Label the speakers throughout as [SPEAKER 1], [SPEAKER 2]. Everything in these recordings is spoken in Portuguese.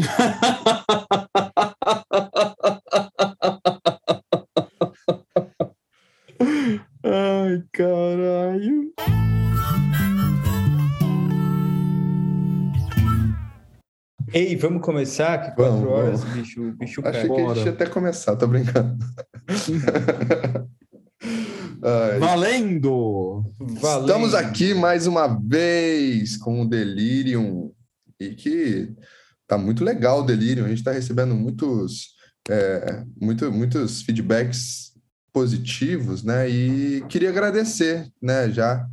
[SPEAKER 1] Ai, caralho.
[SPEAKER 2] Ei, vamos começar? Que quatro
[SPEAKER 3] Vamos,
[SPEAKER 2] horas,
[SPEAKER 3] vamos.
[SPEAKER 2] bicho, bicho
[SPEAKER 3] Achei que a gente ia até começar, tô brincando. Ai,
[SPEAKER 1] Valendo!
[SPEAKER 2] Valendo.
[SPEAKER 3] Estamos aqui mais uma vez com o Delirium e que tá muito legal o Delirium. A gente está recebendo muitos, é, muito, muitos feedbacks positivos, né? E queria agradecer, né? Já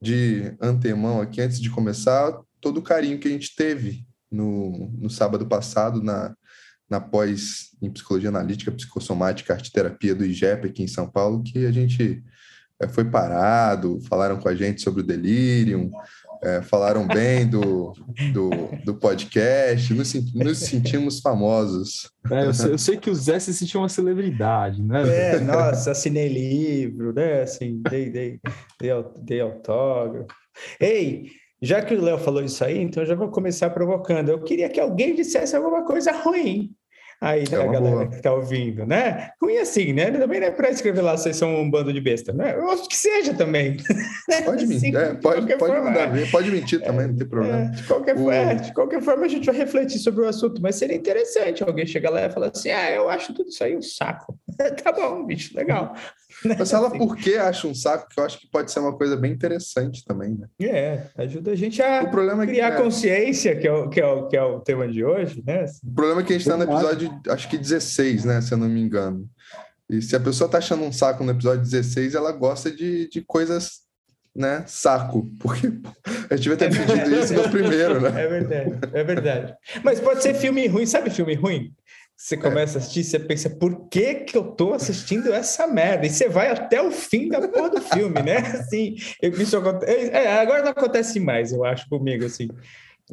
[SPEAKER 3] de antemão aqui, antes de começar, todo o carinho que a gente teve no, no sábado passado na, na pós em psicologia analítica, psicossomática, arte terapia do IGEP aqui em São Paulo, que a gente é, foi parado, falaram com a gente sobre o delírio, é, falaram bem do, do, do podcast, nos, nos sentimos famosos.
[SPEAKER 1] É, eu, sei, eu sei que o Zé se sentiu uma celebridade, né?
[SPEAKER 2] É, nossa, assinei livro, né? Assim, dei, dei, dei, dei autógrafo. Ei, já que o Léo falou isso aí, então eu já vou começar provocando. Eu queria que alguém dissesse alguma coisa ruim. Aí, né,
[SPEAKER 3] É uma
[SPEAKER 2] galera
[SPEAKER 3] boa.
[SPEAKER 2] que tá ouvindo, né? Ruim assim, né? Também não é para escrever lá, vocês são um bando de besta, né? Eu acho que seja também.
[SPEAKER 3] Pode mentir, é,
[SPEAKER 2] de
[SPEAKER 3] pode, pode
[SPEAKER 2] forma,
[SPEAKER 3] mandar
[SPEAKER 2] é.
[SPEAKER 3] ver, pode mentir também, não tem problema.
[SPEAKER 2] É, de, qualquer,
[SPEAKER 3] O-
[SPEAKER 2] é, de qualquer forma, a gente vai refletir sobre o assunto, mas seria interessante alguém chegar lá e falar assim: ah, eu acho tudo isso aí um saco. tá bom, bicho, legal.
[SPEAKER 3] Mas fala
[SPEAKER 2] Assim,
[SPEAKER 3] por que acha um saco, que eu acho que pode ser uma coisa bem interessante também, né?
[SPEAKER 2] É, ajuda a gente a
[SPEAKER 3] é que,
[SPEAKER 2] criar
[SPEAKER 3] é,
[SPEAKER 2] consciência, que é, o, que, é o, que é o tema de hoje, né?
[SPEAKER 3] o problema é que a gente está no episódio, acho que 16, né? Se eu não me engano. E se a pessoa tá achando um saco no episódio 16, ela gosta de, de coisas, né? Saco. Porque a gente devia ter pedido isso no primeiro, né?
[SPEAKER 2] É verdade, é verdade. Mas pode ser filme ruim, sabe filme ruim? Você começa a assistir, você pensa, por que que eu tô assistindo essa merda? E você vai até o fim da porra do filme, né? Assim, eu, isso acontece, é, agora não acontece mais, eu acho, comigo, assim.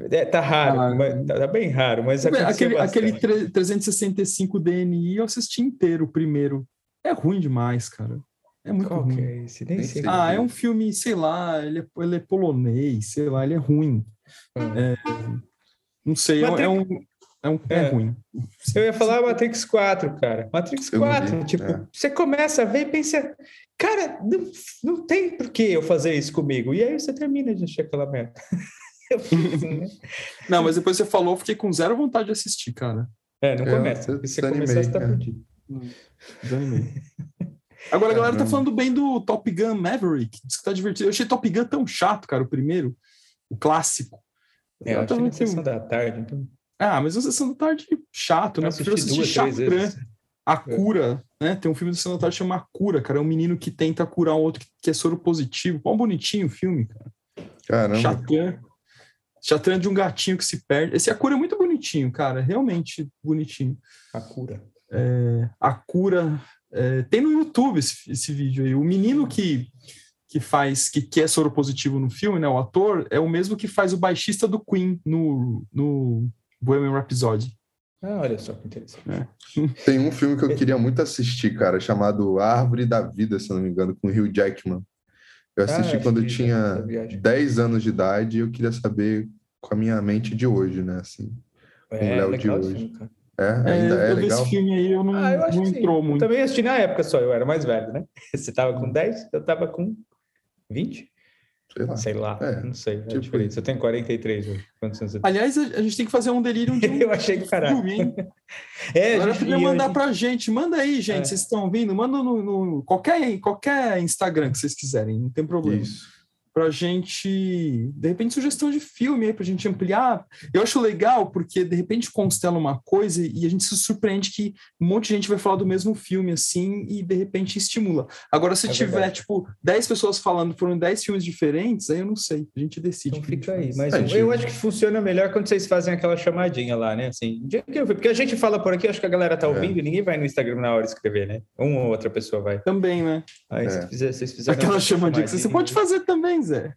[SPEAKER 2] É, tá raro,
[SPEAKER 1] Ah,
[SPEAKER 2] mas, tá, tá bem raro, mas
[SPEAKER 1] Aquele, aquele
[SPEAKER 2] bastante.
[SPEAKER 1] tre- 365 DNI eu assisti inteiro, o primeiro. É ruim demais, cara. É muito
[SPEAKER 2] Qual que
[SPEAKER 1] ruim.
[SPEAKER 2] é esse? Nem sei.
[SPEAKER 1] Ah, é um filme, sei lá, ele é, ele é polonês, sei lá, ele é ruim. É, não sei, é, um- é um. É, um, é
[SPEAKER 2] É.
[SPEAKER 1] ruim.
[SPEAKER 2] Eu ia falar Matrix 4, cara. Matrix
[SPEAKER 3] Eu não
[SPEAKER 2] 4,
[SPEAKER 3] vi,
[SPEAKER 2] tipo,
[SPEAKER 3] é.
[SPEAKER 2] você começa a ver e pensa, cara, não, não tem por que eu fazer isso comigo. E aí você termina de assistir aquela merda. Eu assim, né?
[SPEAKER 1] Não, mas depois você falou, eu fiquei com zero vontade de assistir, cara.
[SPEAKER 2] É, não
[SPEAKER 3] Eu
[SPEAKER 2] começa. porque se você começar, você tá perdido.
[SPEAKER 1] Desanimei. Agora a galera tá falando bem do Top Gun Maverick. Diz que tá divertido. Eu achei Top Gun tão chato, cara, o primeiro. O clássico.
[SPEAKER 2] É, eu
[SPEAKER 1] Eu no
[SPEAKER 2] que na sessão da tarde. Então,
[SPEAKER 1] Ah, mas a sessão da tarde chato, né?
[SPEAKER 2] eu
[SPEAKER 1] prefiro
[SPEAKER 2] assisti
[SPEAKER 1] assistir
[SPEAKER 2] duas, três
[SPEAKER 1] Chatran,
[SPEAKER 2] vezes.
[SPEAKER 1] A Cura, né? Tem um filme da sessão da tarde que chama A Cura, cara. É um menino que tenta curar um outro que- que é soro positivo. Qual bonitinho o filme, cara.
[SPEAKER 3] Caramba.
[SPEAKER 1] Chatran. Chatran de um gatinho que se perde. Esse A Cura é muito bonitinho, cara. Realmente bonitinho.
[SPEAKER 2] A cura.
[SPEAKER 1] É, a cura. é, tem no YouTube esse, esse vídeo aí. O menino que, que faz, que, que é soro positivo no filme, né? O ator, é o mesmo que faz o baixista do Queen no, no Bohemian Rhapsody.
[SPEAKER 2] Ah, olha só que interessante.
[SPEAKER 3] Tem um filme que eu queria muito assistir, cara, chamado Árvore da Vida, se eu não me engano, com o Hugh Jackman. Eu assisti
[SPEAKER 2] Ah,
[SPEAKER 3] quando eu tinha
[SPEAKER 2] essa viagem.
[SPEAKER 3] 10 anos de idade e eu queria saber com a minha mente de hoje, né? Assim,
[SPEAKER 2] É,
[SPEAKER 3] Léo de
[SPEAKER 2] legal esse
[SPEAKER 3] hoje.
[SPEAKER 2] filme, cara.
[SPEAKER 3] é, ainda é,
[SPEAKER 1] eu vi
[SPEAKER 3] legal.
[SPEAKER 1] esse filme aí, eu não,
[SPEAKER 2] Ah, eu acho
[SPEAKER 1] não
[SPEAKER 2] sim.
[SPEAKER 1] entrou
[SPEAKER 2] Eu
[SPEAKER 1] muito.
[SPEAKER 2] também assisti na época só, eu era mais velho, né? Você tava com 10, eu tava com 20?
[SPEAKER 3] Sei lá.
[SPEAKER 2] Sei lá,
[SPEAKER 3] É,
[SPEAKER 2] não sei. É
[SPEAKER 3] tipo
[SPEAKER 2] diferente. Eu tenho 43 hoje. Quantos anos você tem?
[SPEAKER 1] Aliás, a, gente tem que fazer um delírio de um
[SPEAKER 2] Eu achei que caralho.
[SPEAKER 1] filme, hein?
[SPEAKER 2] É,
[SPEAKER 1] Agora
[SPEAKER 2] gente,
[SPEAKER 1] podia
[SPEAKER 2] e
[SPEAKER 1] mandar
[SPEAKER 2] hoje-
[SPEAKER 1] pra gente. Manda aí, gente.
[SPEAKER 2] É.
[SPEAKER 1] Vocês estão ouvindo? Manda no, no- qualquer, qualquer Instagram que vocês quiserem, não tem problema.
[SPEAKER 3] Isso.
[SPEAKER 1] Pra gente, de repente, sugestão de filme aí, pra gente ampliar. Eu acho legal porque, de repente, constela uma coisa e a gente se surpreende que um monte de gente vai falar do mesmo filme, assim, e de repente estimula. Agora, se
[SPEAKER 2] É
[SPEAKER 1] tiver,
[SPEAKER 2] verdade.
[SPEAKER 1] tipo, 10 pessoas falando foram 10 filmes diferentes, aí eu não sei. A gente decide.
[SPEAKER 2] Então
[SPEAKER 1] a
[SPEAKER 2] fica aí. Mas
[SPEAKER 3] É,
[SPEAKER 2] eu, eu acho que funciona melhor quando vocês fazem aquela chamadinha lá, né? Assim, porque a gente fala por aqui, acho que a galera tá
[SPEAKER 3] É.
[SPEAKER 2] ouvindo e ninguém vai no Instagram na hora escrever, né? Uma ou outra pessoa vai.
[SPEAKER 1] Também, né?
[SPEAKER 2] Aí
[SPEAKER 3] É.
[SPEAKER 2] se fizer, vocês fizeram.
[SPEAKER 1] Aquela chamadinha que você pode fazer também, Zé.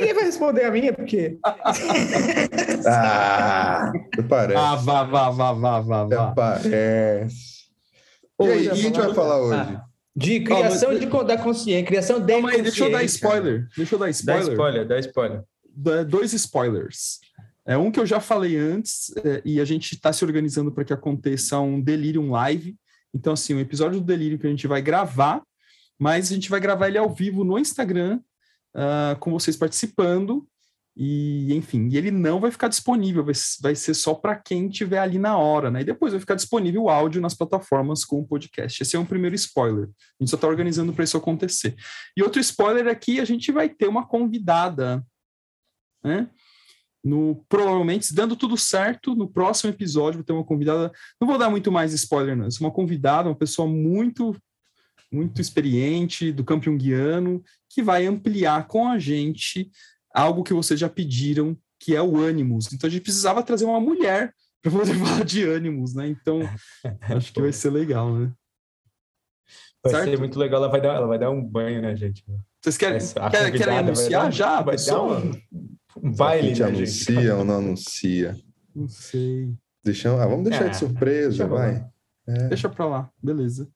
[SPEAKER 2] Ninguém vai responder a minha, porque.
[SPEAKER 3] Ah, parece.
[SPEAKER 1] Ah, vá, vá, vá, vá, vá, vá.
[SPEAKER 3] Parece. E aí, o que a gente vai falar hoje?
[SPEAKER 2] Ah, de criação de, con- da consciência, criação de
[SPEAKER 1] Calma aí, deixa eu dar
[SPEAKER 2] consciência.
[SPEAKER 1] spoiler. Deixa eu dar
[SPEAKER 2] Dá
[SPEAKER 1] spoiler.
[SPEAKER 2] spoiler, dá spoiler.
[SPEAKER 1] Da- Dois spoilers. É um que eu já falei antes, é, e a gente está se organizando para que aconteça um Delirium Live. Então, assim, um episódio do Delirium que a gente vai gravar, mas a gente vai gravar ele ao vivo no Instagram, uh, com vocês participando. E, enfim, ele não vai ficar disponível, vai, vai ser só para quem estiver ali na hora, né? E depois vai ficar disponível o áudio nas plataformas com o podcast. Esse é um primeiro spoiler. A gente só está organizando para isso acontecer. E outro spoiler aqui, é a gente vai ter uma convidada, né? No, provavelmente, dando tudo certo, no próximo episódio vai ter uma convidada. Não vou dar muito mais spoiler, não. É uma convidada, uma pessoa muito, muito experiente do campo junguiano, que vai ampliar com a gente algo que vocês já pediram, que é o ânimos. Então a gente precisava trazer uma mulher para poder falar de ânimos, né? Então acho que vai ser legal, né?
[SPEAKER 2] Vai certo? ser muito legal. Ela vai dar, ela vai dar um banho, né, gente?
[SPEAKER 1] Vocês querem, querem, querem anunciar dar, já?
[SPEAKER 2] Vai dar um, um baile,
[SPEAKER 3] né, anuncia gente? ou não anuncia?
[SPEAKER 1] Não sei.
[SPEAKER 3] Deixa, ah, vamos deixar é, de surpresa, vai.
[SPEAKER 1] É. Deixa para lá, beleza.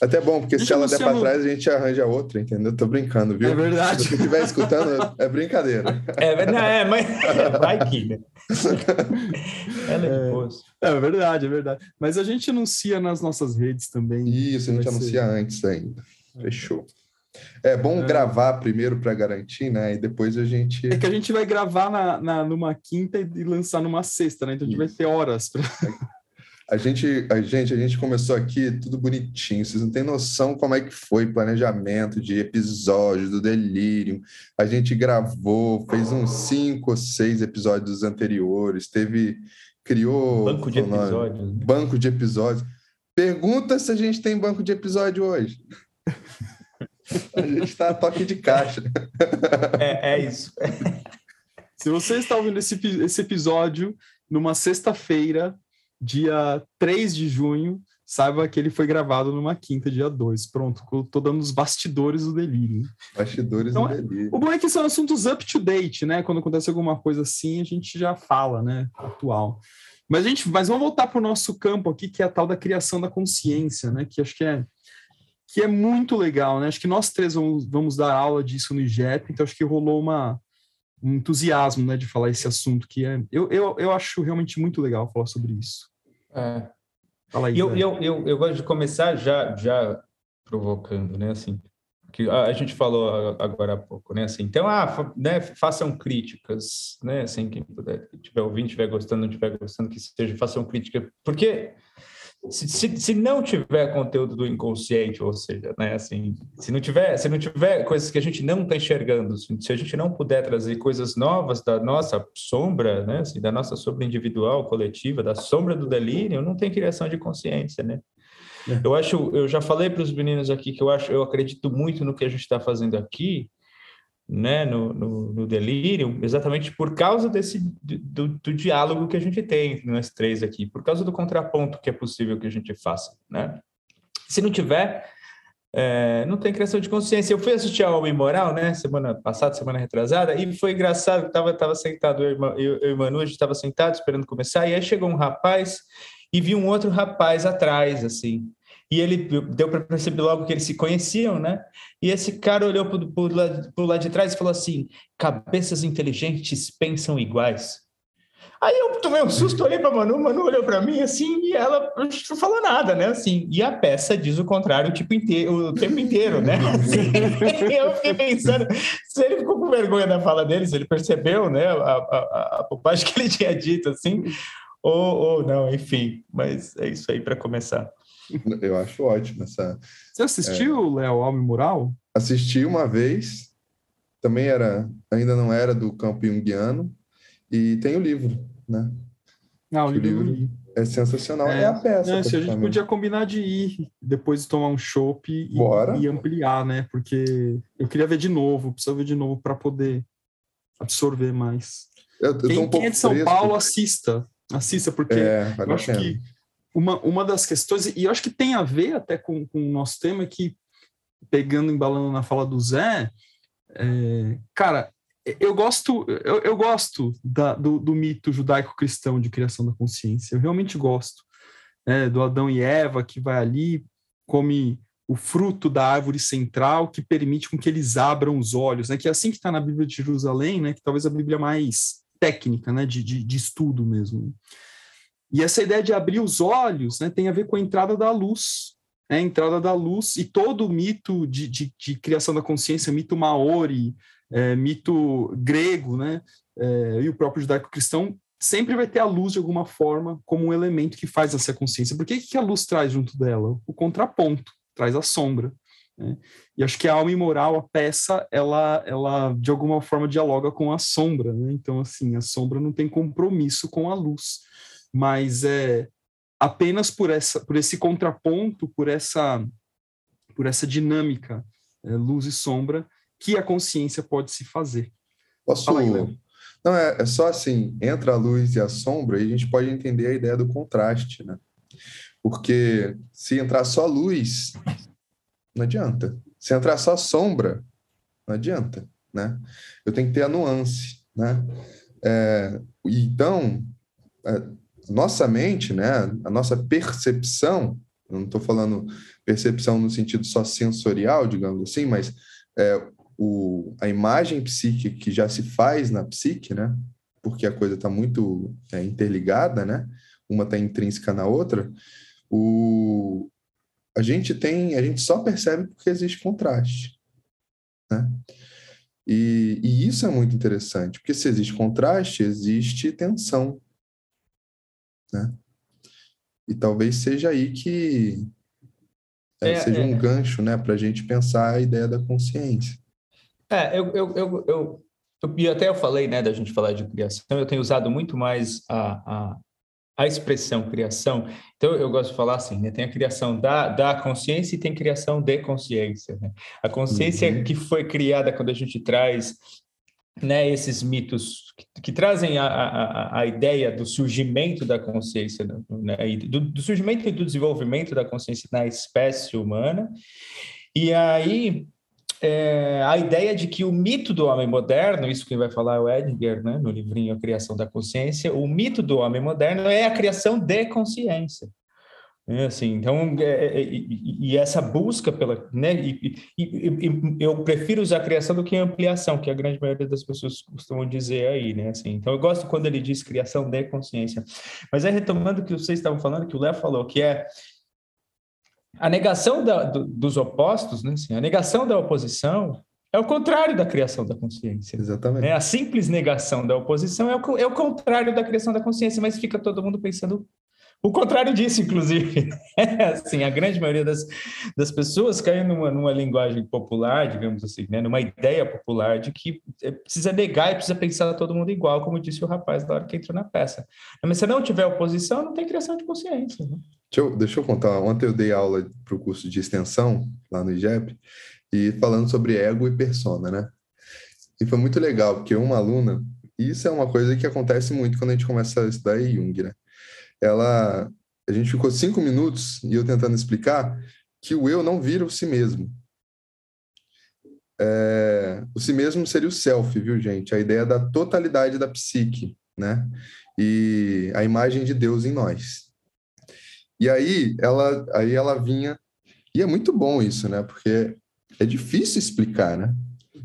[SPEAKER 3] Até bom, porque Deixa se ela der para trás, a gente arranja outra, entendeu? Tô brincando, viu?
[SPEAKER 1] É verdade.
[SPEAKER 3] Se estiver escutando, é brincadeira.
[SPEAKER 2] É, não, é mas vai que, né? Ela é,
[SPEAKER 1] é, é verdade, é verdade. Mas a gente anuncia nas nossas redes também.
[SPEAKER 3] Isso, a gente anuncia ser... antes ainda. Fechou. É bom é. gravar primeiro para garantir, né? E depois a gente.
[SPEAKER 1] É que a gente vai gravar na, na, numa quinta e lançar numa sexta, né? Então a gente Isso. vai ter horas para.
[SPEAKER 3] A gente, a gente, a gente começou aqui tudo bonitinho. Vocês não têm noção como é que foi planejamento de episódios do Delírio. A gente gravou, fez uns cinco ou seis episódios anteriores. Teve, criou
[SPEAKER 2] banco de episódios. Né?
[SPEAKER 3] Banco de episódios. Pergunta se a gente tem banco de episódio hoje. a gente está a toque de caixa.
[SPEAKER 2] É, é isso.
[SPEAKER 1] Se você está ouvindo esse, esse episódio numa sexta-feira, dia 3 de junho, saiba que ele foi gravado numa quinta, dia 2. Pronto, tô dando os bastidores do delírio.
[SPEAKER 3] Bastidores então, do delírio.
[SPEAKER 1] O bom é que são assuntos up to date, né? Quando acontece alguma coisa assim, a gente já fala, né? Atual. Mas, a gente, mas vamos voltar para o nosso campo aqui, que é a tal da criação da consciência, né? Que acho que é, que é muito legal, né? Acho que nós três vamos, vamos dar aula disso no IGEP, então acho que rolou uma, um entusiasmo né, de falar esse assunto que é. Eu, eu, eu acho realmente muito legal falar sobre isso.
[SPEAKER 2] É. Fala aí. Eu, eu, eu, eu, gosto de começar já, já provocando, né? Assim, que a, gente falou agora há pouco, né? Assim, então, ah, né, façam críticas, né? Assim, quem puder, tiver ouvindo, estiver gostando, não estiver gostando, que seja, façam crítica, porque se, se, se, não tiver conteúdo do inconsciente, ou seja, né, assim, se não tiver, se não tiver coisas que a gente não está enxergando, se a gente não puder trazer coisas novas da nossa sombra, né, assim, da nossa sombra individual, coletiva, da sombra do delírio, não tem criação de consciência, né? É. Eu acho, eu já falei para os meninos aqui que eu acho, eu acredito muito no que a gente está fazendo aqui, né, no, no, no delírio, exatamente por causa desse do, do, diálogo que a gente tem nós três aqui, por causa do contraponto que é possível que a gente faça, né? Se não tiver, é, não tem criação de consciência. Eu fui assistir ao Homem Moral, né, semana passada, semana retrasada, e foi engraçado, tava tava sentado eu, eu, eu e Manu, a gente estava sentado esperando começar, e aí chegou um rapaz e vi um outro rapaz atrás, assim, e ele deu para perceber logo que eles se conheciam, né? E esse cara olhou para o lado, de trás e falou assim: cabeças inteligentes pensam iguais. Aí eu tomei um susto, olhei para Manu, Manu olhou para mim assim e ela não falou nada, né? Assim, e a peça diz o contrário o, tipo inteiro, o tempo inteiro, né? Assim, eu fiquei pensando, se ele ficou com vergonha da fala dele, se ele percebeu, né, a, a, a bobagem que ele tinha dito, assim, ou, ou não, enfim, mas é isso aí para começar.
[SPEAKER 3] Eu acho ótimo essa.
[SPEAKER 1] Você assistiu, é... Léo, Homem Mural?
[SPEAKER 3] Assisti uma vez. Também era, ainda não era do campo junguiano. E tem o livro, né?
[SPEAKER 1] Ah, o livro, livro
[SPEAKER 3] é sensacional. É, é a peça. Não,
[SPEAKER 1] se a gente podia combinar de ir, depois de tomar um chopp e, e, ampliar, né? Porque eu queria ver de novo, precisa ver de novo para poder absorver mais.
[SPEAKER 3] Eu, eu
[SPEAKER 1] quem,
[SPEAKER 3] um quem
[SPEAKER 1] é de São fresco. Paulo, assista. Assista, porque é, eu acho que uma, uma das questões, e eu acho que tem a ver até com, com o nosso tema, que, pegando, embalando na fala do Zé, é, cara, eu gosto, eu, eu gosto da, do, do, mito judaico-cristão de criação da consciência, eu realmente gosto. Né, do Adão e Eva que vai ali, come o fruto da árvore central que permite com que eles abram os olhos, né? Que é assim que está na Bíblia de Jerusalém, né? Que talvez a Bíblia mais técnica, né, de, de, de estudo mesmo. E essa ideia de abrir os olhos né, tem a ver com a entrada da luz, né, a entrada da luz e todo o mito de, de, de criação da consciência, mito maori, é, mito grego, né, é, e o próprio judaico-cristão, sempre vai ter a luz de alguma forma como um elemento que faz essa consciência. Por que, que a luz traz junto dela? O contraponto, traz a sombra. Né? E acho que a alma imoral, a peça, ela, ela de alguma forma dialoga com a sombra. Né? Então, assim, a sombra não tem compromisso com a luz, mas é apenas por essa, por esse contraponto, por essa, por essa dinâmica é, luz e sombra que a consciência pode se fazer.
[SPEAKER 3] Posso? Aí, não é, é só assim, entra a luz e a sombra e a gente pode entender a ideia do contraste, né? Porque se entrar só luz, não adianta. Se entrar só sombra, não adianta, né? Eu tenho que ter a nuance, né? É, então, é, nossa mente, né? A nossa percepção, não estou falando percepção no sentido só sensorial, digamos assim, mas é, o, a imagem psíquica que já se faz na psique, né? Porque a coisa está muito é, interligada, né? Uma está intrínseca na outra. O, a gente tem, a gente só percebe porque existe contraste, né? E, e isso é muito interessante, porque se existe contraste, existe tensão, né? E talvez seja aí que é, é, seja um é. gancho, né, para a gente pensar a ideia da consciência.
[SPEAKER 2] É, eu, eu, eu, eu, e até eu falei, né, da gente falar de criação, eu tenho usado muito mais a, a, a expressão criação. Então, eu gosto de falar assim, né, tem a criação da, da consciência e tem criação de consciência. Né? A consciência uhum. que foi criada quando a gente traz né, esses mitos que, que trazem a, a, a, ideia do surgimento da consciência, né, do, do surgimento e do desenvolvimento da consciência na espécie humana. E aí, é, a ideia de que o mito do homem moderno, isso quem vai falar é o Edgar, né, no livrinho A Criação da Consciência, o mito do homem moderno é a criação de consciência. É assim, então, é, é, é e, e, essa busca pela. Né, e, e, eu prefiro usar a criação do que a ampliação, que a grande maioria das pessoas costumam dizer aí, né? Assim, então, eu gosto quando ele diz criação de consciência. Mas é retomando o que vocês estavam falando, que o Léo falou, que é a negação da, do, dos opostos, né? Assim, a negação da oposição é o contrário da criação da consciência.
[SPEAKER 3] Exatamente.
[SPEAKER 2] É, a simples negação da oposição é o, é o contrário da criação da consciência, mas fica todo mundo pensando o contrário disso, inclusive. assim, a grande maioria das, das pessoas cai numa, numa linguagem popular, digamos assim, né? numa ideia popular de que é, precisa negar e precisa pensar todo mundo igual, como disse o rapaz na hora que entrou na peça. Mas se não tiver oposição, não tem criação de consciência. Né?
[SPEAKER 3] Deixa eu, deixa eu contar. Ontem eu dei aula para o curso de extensão lá no IGEP e falando sobre ego e persona, né? E foi muito legal, porque uma aluna, isso é uma coisa que acontece muito quando a gente começa a estudar Jung, né? Ela, a gente ficou cinco minutos e eu tentando explicar que o eu não vira o si mesmo. É, o si mesmo seria o self, viu, gente? A ideia da totalidade da psique, né? E a imagem de Deus em nós. E aí ela, aí ela vinha, e é muito bom isso, né? Porque é difícil explicar, né?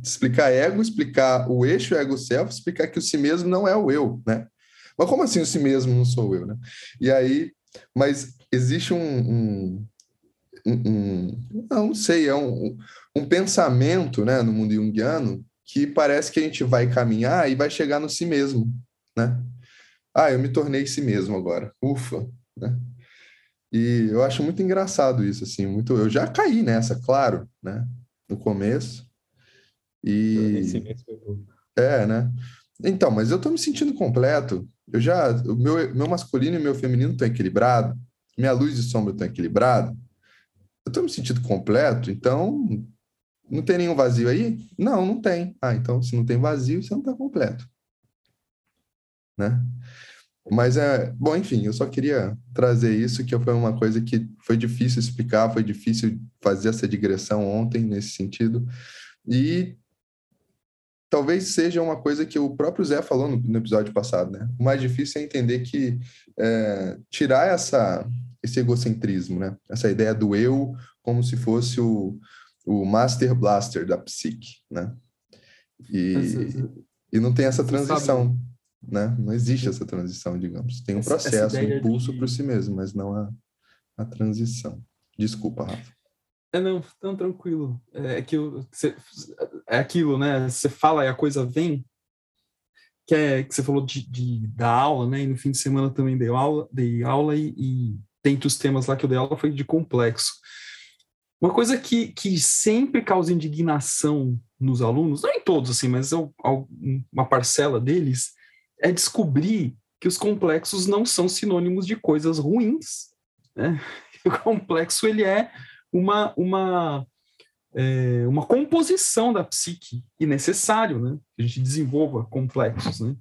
[SPEAKER 3] Explicar ego, explicar o eixo ego-self, explicar que o si mesmo não é o eu, né? Mas como assim o si mesmo não sou eu, né? E aí, mas existe um, um, um, não sei, é um, um pensamento, né, no mundo junguiano que parece que a gente vai caminhar e vai chegar no si mesmo, né? Ah, eu me tornei si mesmo agora. Ufa, né? E eu acho muito engraçado isso, assim, muito. Eu já caí nessa, claro, né? No começo. E. É, né? Então, mas eu tô me sentindo completo. Eu já. O meu, meu masculino e meu feminino estão equilibrados. Minha luz e sombra estão equilibrados. Eu tô me sentindo completo, então. Não tem nenhum vazio aí? Não, não tem. Ah, então se não tem vazio, você não está completo. Né? Mas é, bom, enfim, eu só queria trazer isso, que foi uma coisa que foi difícil explicar, foi difícil fazer essa digressão ontem nesse sentido. E talvez seja uma coisa que o próprio Zé falou no, no episódio passado, né? O mais difícil é entender que é, tirar essa, esse egocentrismo, né? Essa ideia do eu como se fosse o, o Master Blaster da psique, né? E, e não tem essa transição. né? Não existe essa transição, digamos. Tem um essa, processo, essa um impulso de... para si mesmo, mas não a, a transição. Desculpa, Rafa.
[SPEAKER 1] É, não, tão tranquilo. É, que você, é aquilo, né? Você fala e a coisa vem. Que, é, que você falou de, de, da aula, né? E no fim de semana também dei aula, dei aula e, e dentre os temas lá que eu dei aula foi de complexo. Uma coisa que, que sempre causa indignação nos alunos, não em todos, assim, mas uma parcela deles, é descobrir que os complexos não são sinônimos de coisas ruins. Né? O complexo ele é uma, uma, é, uma composição da psique e necessário né? que a gente desenvolva complexos. Né?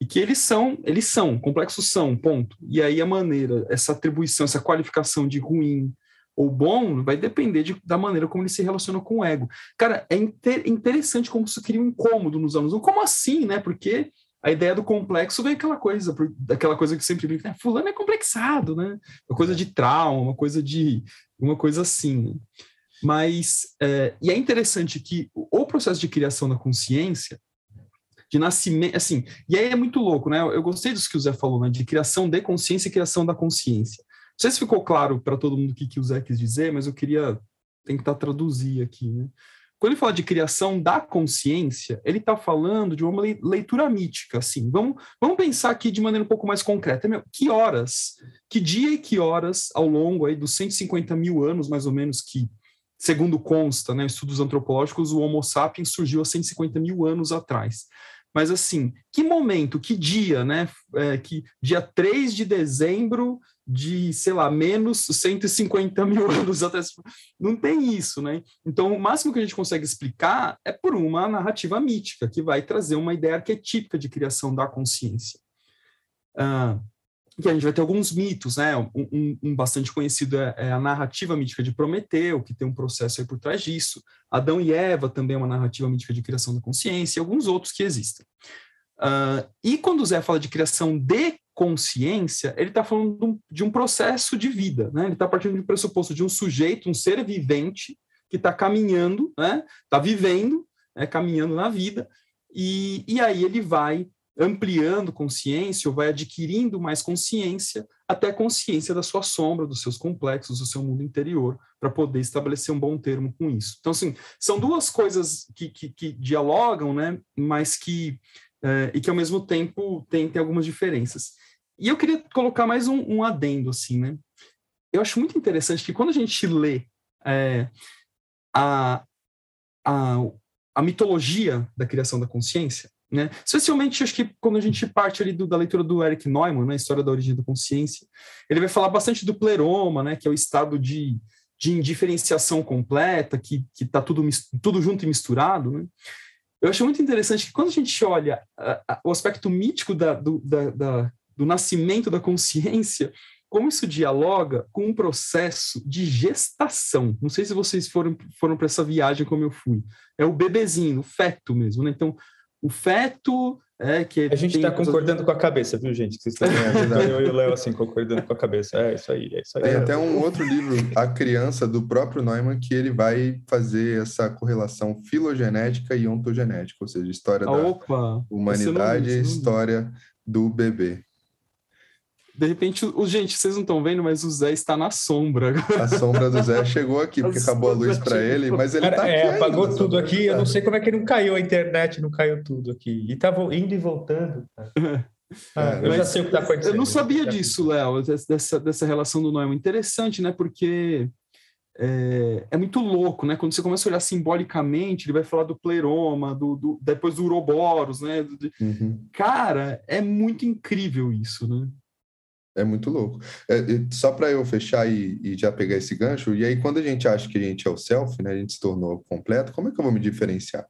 [SPEAKER 1] E que eles são, eles são, complexos são, ponto. E aí a maneira, essa atribuição, essa qualificação de ruim, ou bom vai depender de, da maneira como ele se relaciona com o ego. Cara, é inter, interessante como isso cria um incômodo nos alunos. Como assim, né? Porque a ideia do complexo vem aquela coisa, aquela coisa que sempre brinca, né? fulano é complexado, né? Uma coisa de trauma, uma coisa de uma coisa assim. Né? Mas é, e é interessante que o processo de criação da consciência, de nascimento, assim, e aí é muito louco, né? Eu gostei disso que o Zé falou, né? De criação de consciência e criação da consciência. Não sei se ficou claro para todo mundo o que, que o Zé quis dizer, mas eu queria tentar traduzir aqui. Né? Quando ele fala de criação da consciência, ele está falando de uma leitura mítica. Assim, vamos, vamos pensar aqui de maneira um pouco mais concreta. Que horas, que dia e que horas ao longo aí dos 150 mil anos, mais ou menos, que, segundo consta, né, estudos antropológicos, o Homo sapiens surgiu há 150 mil anos atrás. Mas assim, que momento, que dia, né? É, que dia 3 de dezembro de, sei lá, menos 150 mil anos atrás. Não tem isso, né? Então, o máximo que a gente consegue explicar é por uma narrativa mítica, que vai trazer uma ideia arquetípica de criação da consciência. Ah, que a gente vai ter alguns mitos, né? Um, um, um bastante conhecido é, é, a narrativa mítica de Prometeu, que tem um processo aí por trás disso. Adão e Eva também é uma narrativa mítica de criação da consciência, e alguns outros que existem. Uh, e quando o Zé fala de criação de consciência, ele está falando de um, de um, processo de vida, né? Ele está partindo do pressuposto de um sujeito, um ser vivente que está caminhando, né? Está vivendo, né? caminhando na vida, e, e aí ele vai ampliando consciência ou vai adquirindo mais consciência até consciência da sua sombra, dos seus complexos, do seu mundo interior, para poder estabelecer um bom termo com isso. Então, assim, são duas coisas que, que, que dialogam, né, mas que, é, e que ao mesmo tempo tem, tem algumas diferenças. E eu queria colocar mais um, um adendo, assim, né, eu acho muito interessante que quando a gente lê é, a, a, a mitologia da criação da consciência, né? Especialmente, acho que quando a gente parte ali do, da leitura do Eric Neumann, né, História da Origem da Consciência, ele vai falar bastante do pleroma, né, que é o estado de, de indiferenciação completa, que está tudo, tudo junto e misturado. Né? Eu acho muito interessante que quando a gente olha a, a, o aspecto mítico da, do, da, da, do nascimento da consciência, como isso dialoga com um processo de gestação. Não sei se vocês foram, foram para essa viagem como eu fui. É o bebezinho, o feto mesmo. Né? Então, o feto é que
[SPEAKER 2] a gente está concordando com a cabeça, viu, gente? Vocês estão eu e o Léo assim concordando com a cabeça. É isso aí, é isso aí.
[SPEAKER 3] Tem até um outro livro, A Criança, do próprio Neumann, que ele vai fazer essa correlação filogenética e ontogenética, ou seja, história da Opa, humanidade e história do bebê.
[SPEAKER 1] De repente, o, gente, vocês não estão vendo, mas o Zé está na sombra.
[SPEAKER 3] A sombra do Zé chegou aqui, porque acabou a luz para ele, mas ele está aqui. É,
[SPEAKER 2] apagou tudo aqui. Eu não sei como é que não caiu a internet, não caiu tudo aqui. E estava indo e voltando.
[SPEAKER 1] Ah, é, eu já sei o que está acontecendo. Eu não sabia disso, Léo, dessa, dessa relação do Neumann. Interessante, né? Porque é, é, muito louco, né? Quando você começa a olhar simbolicamente, ele vai falar do pleroma, do, do depois do uroboros, né? Uhum. Cara, é muito incrível isso, né?
[SPEAKER 3] É muito louco. É, só para eu fechar e, e, já pegar esse gancho, e aí quando a gente acha que a gente é o self, né, a gente se tornou completo, como é que eu vou me diferenciar?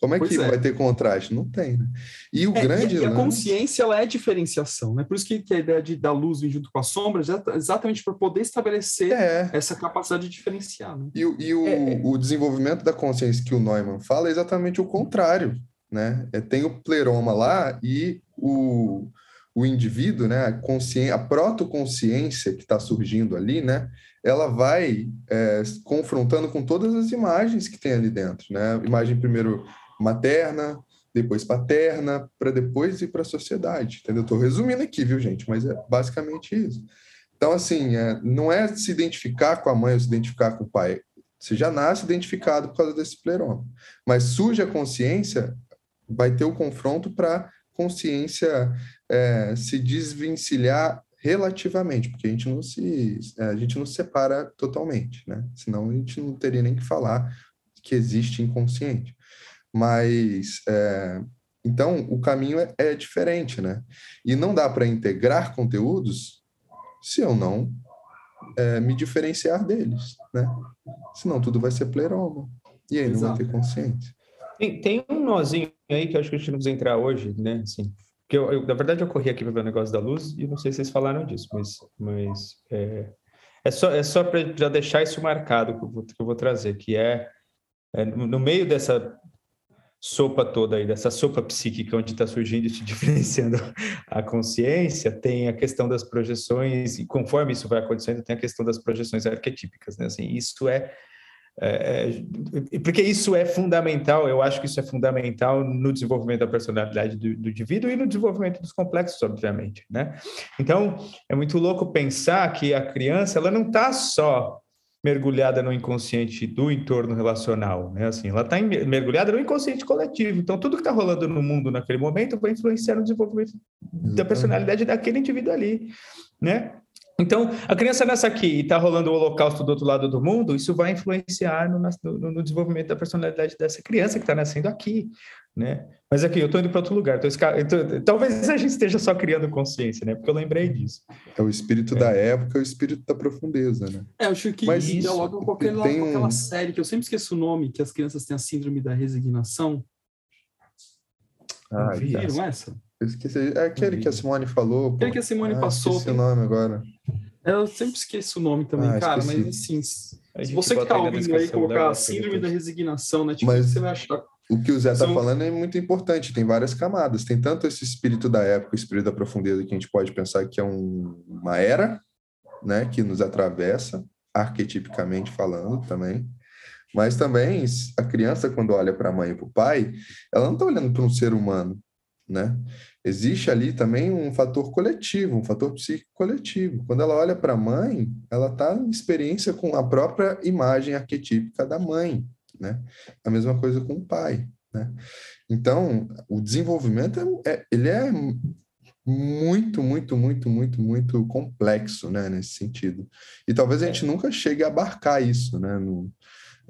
[SPEAKER 3] Como é pois que é. vai ter contraste? Não tem, né?
[SPEAKER 1] E o é, grande. E, e a consciência ela é diferenciação, né? Por isso que, que a ideia de da luz vir junto com a sombra é exatamente para poder estabelecer é. essa capacidade de diferenciar. Né?
[SPEAKER 3] E, e o, é, é. o desenvolvimento da consciência que o Neumann fala é exatamente o contrário, né? É, tem o pleroma lá e o o indivíduo, né, a, consciência, a protoconsciência que está surgindo ali, né, ela vai é, confrontando com todas as imagens que tem ali dentro, né? Imagem primeiro materna, depois paterna, para depois ir para a sociedade, entendeu? Estou resumindo aqui, viu, gente? Mas é basicamente isso. Então, assim, é, não é se identificar com a mãe ou se identificar com o pai. Você já nasce identificado por causa desse pleroma. Mas surge a consciência, vai ter o confronto para consciência é, se desvencilhar relativamente, porque a gente não se é, a gente não se separa totalmente, né? Senão a gente não teria nem que falar que existe inconsciente. Mas é, então o caminho é, é, diferente, né? E não dá para integrar conteúdos se eu não é, me diferenciar deles, né? Senão tudo vai ser pleroma. E aí Exato. não vai ter consciência.
[SPEAKER 2] Tem, tem um nozinho aí que eu acho que a gente não precisa entrar hoje, né? Assim, porque eu, eu, na verdade, eu corri aqui para ver o negócio da luz e não sei se vocês falaram disso, mas, mas é, é só, é só para já deixar isso marcado que eu vou, que eu vou trazer, que é, é no, meio dessa sopa toda aí, dessa sopa psíquica onde está surgindo e se diferenciando a consciência, tem a questão das projeções, e conforme isso vai acontecendo, tem a questão das projeções arquetípicas, né? Assim, isso é é, é, porque isso é fundamental, eu acho que isso é fundamental no desenvolvimento da personalidade do, do, indivíduo e no desenvolvimento dos complexos, obviamente, né? Então, é muito louco pensar que a criança, ela não está só mergulhada no inconsciente do entorno relacional, né? Assim, ela está mergulhada no inconsciente coletivo. Então, tudo que está rolando no mundo naquele momento vai influenciar no desenvolvimento da personalidade daquele indivíduo ali, né? Então, a criança nasce aqui e está rolando o holocausto do outro lado do mundo, isso vai influenciar no, no, no desenvolvimento da personalidade dessa criança que está nascendo aqui, né? Mas aqui, eu estou indo para outro lugar. Tô, tô, talvez a gente esteja só criando consciência, né? Porque eu lembrei disso.
[SPEAKER 3] É o espírito é. da época, é o espírito da profundeza, né?
[SPEAKER 1] É, eu acho que Mas isso dialoga com, aquele, tem com aquela série, que eu sempre esqueço o nome, que as crianças têm a síndrome da resignação.
[SPEAKER 3] Ah, Viram essa? Eu esqueci. É aquele que a Simone falou.
[SPEAKER 1] Aquele que a Simone
[SPEAKER 3] ah,
[SPEAKER 1] passou.
[SPEAKER 3] Esqueci tem... o nome agora.
[SPEAKER 1] Eu sempre esqueço o nome também, ah, cara, esqueci. mas assim, se você que tá ouvindo aí colocar síndrome da resignação, né? Tipo, mas você vai achar.
[SPEAKER 3] O que o Zé está São... falando é muito importante, tem várias camadas. Tem tanto esse espírito da época, o espírito da profundeza, que a gente pode pensar que é um, uma era, né, que nos atravessa, arquetipicamente falando também. Mas também a criança, quando olha para a mãe e para o pai, ela não está olhando para um ser humano, né? Existe ali também um fator coletivo, um fator psíquico coletivo. Quando ela olha para a mãe, ela está em experiência com a própria imagem arquetípica da mãe, né? A mesma coisa com o pai, né? Então, o desenvolvimento é, é, ele é muito, muito, muito, muito, muito complexo, né, nesse sentido. E talvez a gente nunca chegue a abarcar isso, né, no,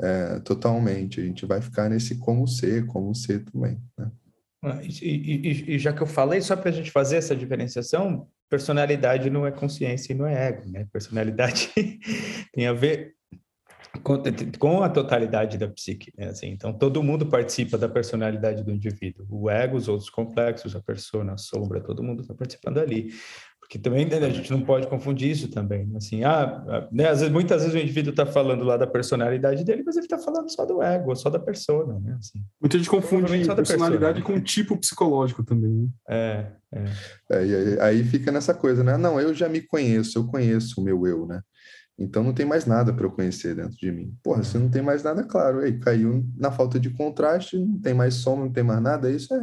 [SPEAKER 3] é, totalmente. A gente vai ficar nesse como ser, como ser também, né?
[SPEAKER 2] Ah, e, e, e, já que eu falei, só para a gente fazer essa diferenciação, personalidade não é consciência e não é ego, né? Personalidade tem a ver com, com, a totalidade da psique, né? Assim, então, todo mundo participa da personalidade do indivíduo. O ego, os outros complexos, a persona, a sombra, todo mundo está participando ali. Porque também né, a gente não pode confundir isso também. Né? Assim, ah, né, às vezes, muitas vezes o indivíduo está falando lá da personalidade dele, mas ele está falando só do ego, só da persona. Né? Assim,
[SPEAKER 1] Muita gente confunde personalidade com tipo psicológico também. Né?
[SPEAKER 2] É, é.
[SPEAKER 3] é e aí, aí, fica nessa coisa, né? Não, eu já me conheço, eu conheço o meu eu, né? Então não tem mais nada para eu conhecer dentro de mim. Porra, se não tem mais nada, claro, aí caiu na falta de contraste, não tem mais som, não tem mais nada, isso é.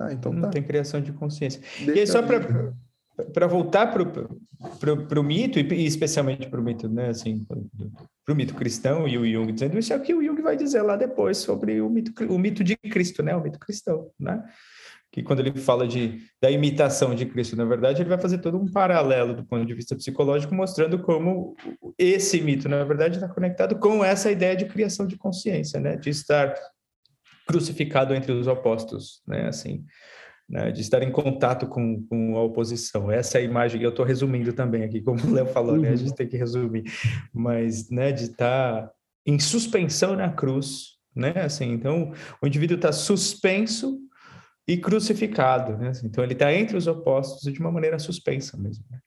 [SPEAKER 3] Ah, então
[SPEAKER 2] não
[SPEAKER 3] tá.
[SPEAKER 2] tem criação de consciência. Deixa e aí, só para para voltar para o mito, e especialmente para o mito, né, assim, para o mito cristão e o Jung dizendo isso é o que o Jung vai dizer lá depois sobre o mito, o mito de Cristo, né, o mito cristão, né, que quando ele fala de, da imitação de Cristo, na verdade, ele vai fazer todo um paralelo do ponto de vista psicológico, mostrando como esse mito, na verdade, está conectado com essa ideia de criação de consciência, né, de estar crucificado entre os opostos, né, assim, né, de estar em contato com, com a oposição. Essa é a imagem, eu estou resumindo também aqui, como o Léo falou, né, a gente uhum. tem que resumir, mas né, de estar em suspensão na cruz, né, assim, então o indivíduo está suspenso e crucificado, né, assim, então ele está entre os opostos de uma maneira suspensa mesmo. Né?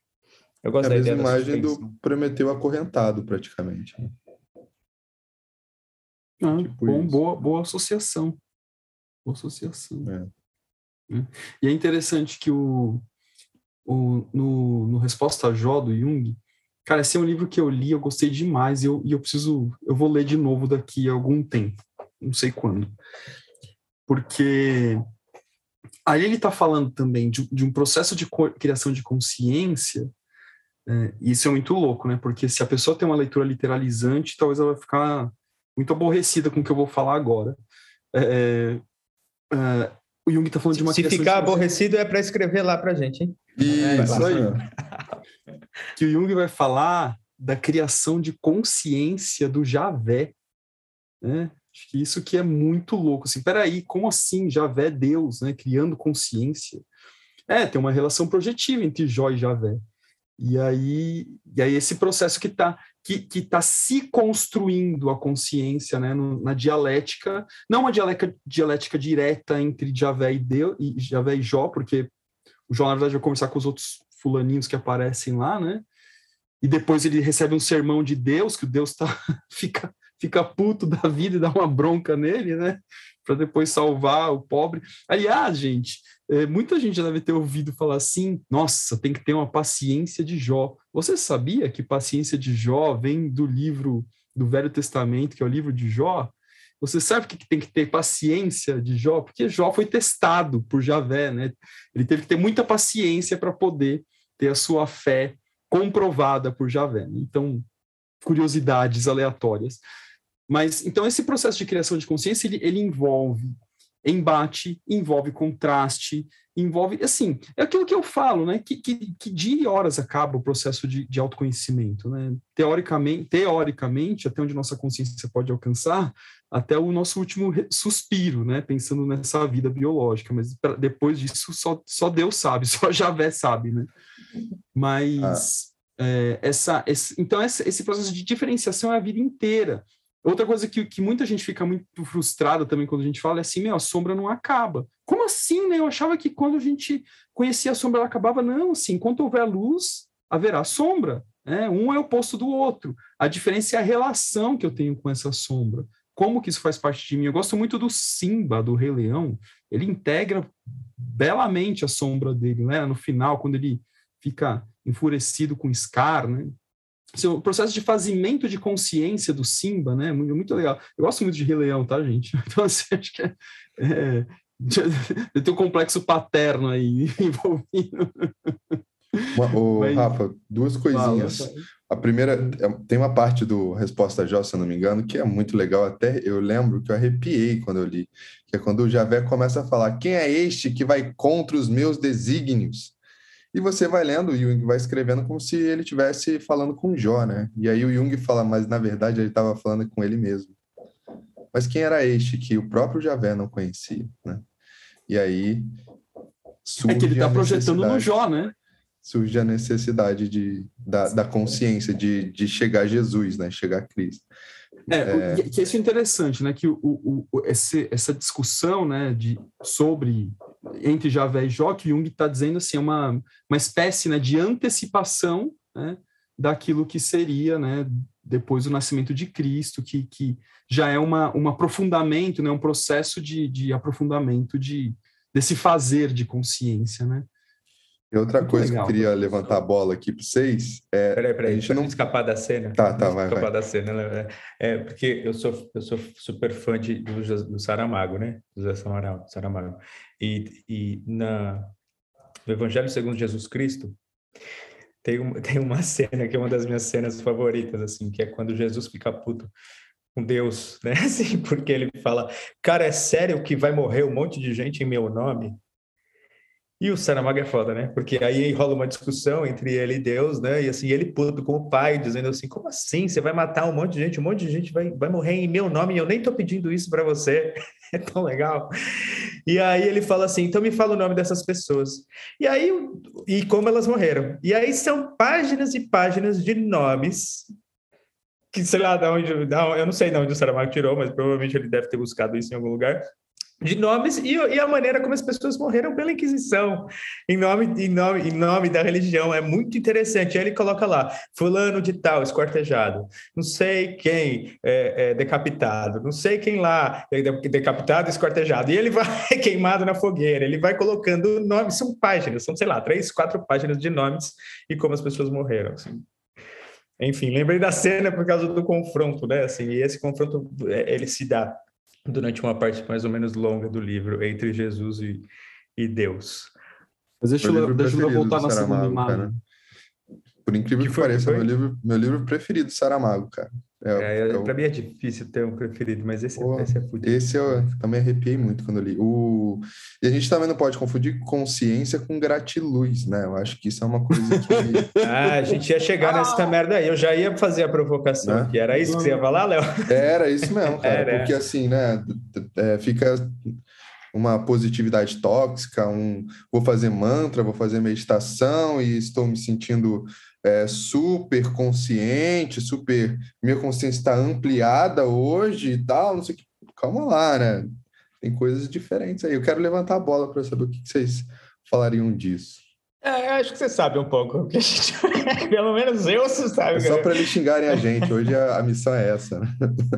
[SPEAKER 3] Eu gosto é da ideia da imagem do Prometeu acorrentado, praticamente.
[SPEAKER 1] Ah, tipo bom, boa, boa associação. Boa associação. É. Né? E é interessante que o, o, no, no Resposta Jó do Jung, cara, esse é um livro que eu li, eu gostei demais e eu, e eu preciso, eu vou ler de novo daqui a algum tempo, não sei quando. Porque aí ele está falando também de, de, um processo de criação de consciência, é, e isso é muito louco, né? Porque se a pessoa tem uma leitura literalizante, talvez ela vai ficar muito aborrecida com o que eu vou falar agora. É, é, o Jung está falando de uma
[SPEAKER 2] Se ficar aborrecido é para escrever lá para gente, hein?
[SPEAKER 1] Isso aí. que o Jung vai falar da criação de consciência do Javé. Né? Acho que isso que é muito louco. Assim, peraí, como assim Javé é Deus, né? criando consciência? É, tem uma relação projetiva entre Jó e Javé. E aí, e aí esse processo que está que, que tá se construindo a consciência né, no, na dialética, não uma dialética, dialética direta entre Javé e, Deus, e Javé e Jó, porque o Jó, na verdade, vai conversar com os outros fulaninhos que aparecem lá, né? E depois ele recebe um sermão de Deus, que o Deus tá, fica, fica puto da vida e dá uma bronca nele, né? Para depois salvar o pobre. Aliás, gente, é, muita gente já deve ter ouvido falar assim: nossa, tem que ter uma paciência de Jó. Você sabia que paciência de Jó vem do livro do Velho Testamento, que é o livro de Jó? Você sabe que tem que ter paciência de Jó? Porque Jó foi testado por Javé, né? Ele teve que ter muita paciência para poder ter a sua fé comprovada por Javé. Então, curiosidades aleatórias. Mas, então, esse processo de criação de consciência, ele, ele envolve embate, envolve contraste, envolve, assim, é aquilo que eu falo, né, que, que, que dia e horas acaba o processo de, de autoconhecimento, né, teoricamente, teoricamente, até onde nossa consciência pode alcançar, até o nosso último suspiro, né, pensando nessa vida biológica, mas pra, depois disso só, só Deus sabe, só Javé sabe, né, mas ah. é, essa, esse, então esse, esse processo de diferenciação é a vida inteira, Outra coisa que, que muita gente fica muito frustrada também quando a gente fala é assim, meu, a sombra não acaba. Como assim, né? Eu achava que quando a gente conhecia a sombra ela acabava. Não, assim, enquanto houver luz, haverá sombra. Né? Um é oposto do outro. A diferença é a relação que eu tenho com essa sombra. Como que isso faz parte de mim? Eu gosto muito do Simba, do Rei Leão. Ele integra belamente a sombra dele, né? No final, quando ele fica enfurecido com Scar, né? Assim, o processo de fazimento de consciência do Simba, né? Muito, muito legal. Eu gosto muito de Rei Leão, tá, gente? Então, assim, acho que é, é tem um complexo paterno aí envolvido.
[SPEAKER 3] Ô, Mas, Rafa, duas coisinhas. Fala, a primeira, é, tem uma parte do Resposta Jó, se eu não me engano, que é muito legal. Até eu lembro que eu arrepiei quando eu li, que é quando o Javé começa a falar: Quem é este que vai contra os meus desígnios? E você vai lendo, o Jung vai escrevendo como se ele estivesse falando com Jó, né? E aí o Jung fala, mas na verdade ele estava falando com ele mesmo. Mas quem era este que o próprio Javé não conhecia, né? E aí
[SPEAKER 1] surge É que ele está projetando no Jó, né?
[SPEAKER 3] Surge a necessidade de, da, da consciência de, de chegar a Jesus, né? Chegar a Cristo.
[SPEAKER 1] É, é... que isso é interessante, né? Que o, o, o esse, essa discussão, né, de, sobre entre Javé e Jó, que Jung está dizendo assim, é uma, uma espécie né, de antecipação né, daquilo que seria, né, depois do nascimento de Cristo, que, que já é uma, um aprofundamento, né, um processo de, de aprofundamento de, desse fazer de consciência, né?
[SPEAKER 3] E outra Muito coisa legal. que eu queria levantar a bola aqui para vocês é.
[SPEAKER 2] Peraí, peraí, a gente não escapar da cena.
[SPEAKER 3] Tá, tá, vai.
[SPEAKER 2] Escapar
[SPEAKER 3] vai.
[SPEAKER 2] da cena, né? É, porque eu sou, eu sou super fã de, do, do Saramago, né? José Saramago. E, e na, no Evangelho segundo Jesus Cristo, tem, um, tem uma cena que é uma das minhas cenas favoritas, assim, que é quando Jesus fica puto com Deus, né? Assim, porque ele fala, cara, é sério que vai morrer um monte de gente em meu nome? E o Saramago é foda, né? Porque aí rola uma discussão entre ele e Deus, né? E assim, ele puto com o pai, dizendo assim: como assim? Você vai matar um monte de gente, um monte de gente vai, vai morrer em meu nome e eu nem tô pedindo isso para você. é tão legal. E aí ele fala assim: então me fala o nome dessas pessoas. E aí, e como elas morreram. E aí são páginas e páginas de nomes que sei lá, da onde, da, eu não sei de onde o Saramago tirou, mas provavelmente ele deve ter buscado isso em algum lugar de nomes e, e, a maneira como as pessoas morreram pela Inquisição, em nome, em, nome, em nome da religião. É muito interessante. Aí ele coloca lá, fulano de tal, esquartejado, não sei quem é, é, decapitado, não sei quem lá, é, decapitado, esquartejado. E ele vai queimado na fogueira, ele vai colocando nomes, são páginas, são, sei lá, três, quatro páginas de nomes e como as pessoas morreram. Assim. Enfim, lembrei da cena por causa do confronto, né? Assim, e esse confronto, é, ele se dá durante uma parte mais ou menos longa do livro entre Jesus e, e Deus.
[SPEAKER 1] Mas deixa, eu, deixa eu voltar na segunda imagem.
[SPEAKER 3] Cara. Por incrível que, que pareça, meu livro, meu livro preferido, Saramago, cara.
[SPEAKER 2] É, é, é Para mim é difícil ter um preferido, mas esse, Pô, esse é fudido.
[SPEAKER 3] Esse eu também arrepiei muito quando li. O... E a gente também não pode confundir consciência com gratiluz, né? Eu acho que isso é uma coisa que.
[SPEAKER 2] ah, a gente ia chegar ah! nessa merda aí. Eu já ia fazer a provocação, né? que era isso que você ia falar, Léo?
[SPEAKER 3] Era isso mesmo, cara. Era. Porque assim, né? É, fica uma positividade tóxica, um vou fazer mantra, vou fazer meditação e estou me sentindo é, super consciente, super. Minha consciência está ampliada hoje e tal, não sei o que. Calma lá, né? Tem coisas diferentes aí. Eu quero levantar a bola para saber o que vocês falariam disso.
[SPEAKER 2] É, acho que você sabe um pouco. Que gente... Pelo menos eu você sabe. É
[SPEAKER 3] só para eles xingarem a gente. Hoje a, a missão é essa. Né?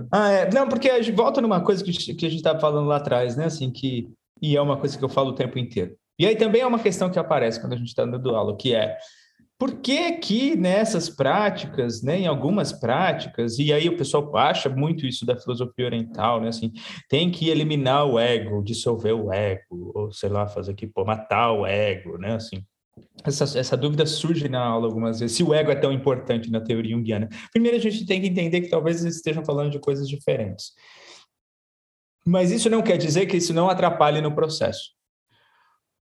[SPEAKER 2] Ah, é. Não, porque a gente volta numa coisa que, que a gente estava falando lá atrás, né? Assim, que... E é uma coisa que eu falo o tempo inteiro. E aí também é uma questão que aparece quando a gente está dando aula, que é por que que nessas práticas, né, em algumas práticas, e aí o pessoal acha muito isso da filosofia oriental, né, assim, tem que eliminar o ego, dissolver o ego, ou sei lá, fazer aqui, pô, matar o ego, né, assim. Essa, essa dúvida surge na aula algumas vezes, se o ego é tão importante na teoria junguiana. Primeiro a gente tem que entender que talvez eles estejam falando de coisas diferentes. Mas isso não quer dizer que isso não atrapalhe no processo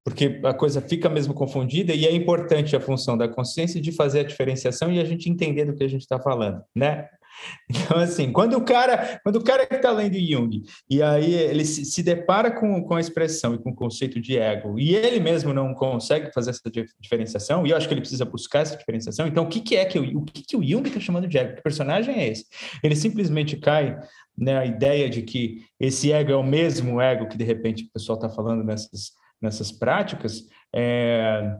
[SPEAKER 2] porque a coisa fica mesmo confundida e é importante a função da consciência de fazer a diferenciação e a gente entender do que a gente está falando, né? Então, assim, quando o cara, quando o cara que está lendo Jung, e aí ele se, se, depara com, com a expressão e com o conceito de ego, e ele mesmo não consegue fazer essa diferenciação, e eu acho que ele precisa buscar essa diferenciação, então o que, que é que o, que, que o Jung está chamando de ego? Que personagem é esse? Ele simplesmente cai na ideia de que esse ego é o mesmo ego que de repente o pessoal está falando nessas nessas práticas, é,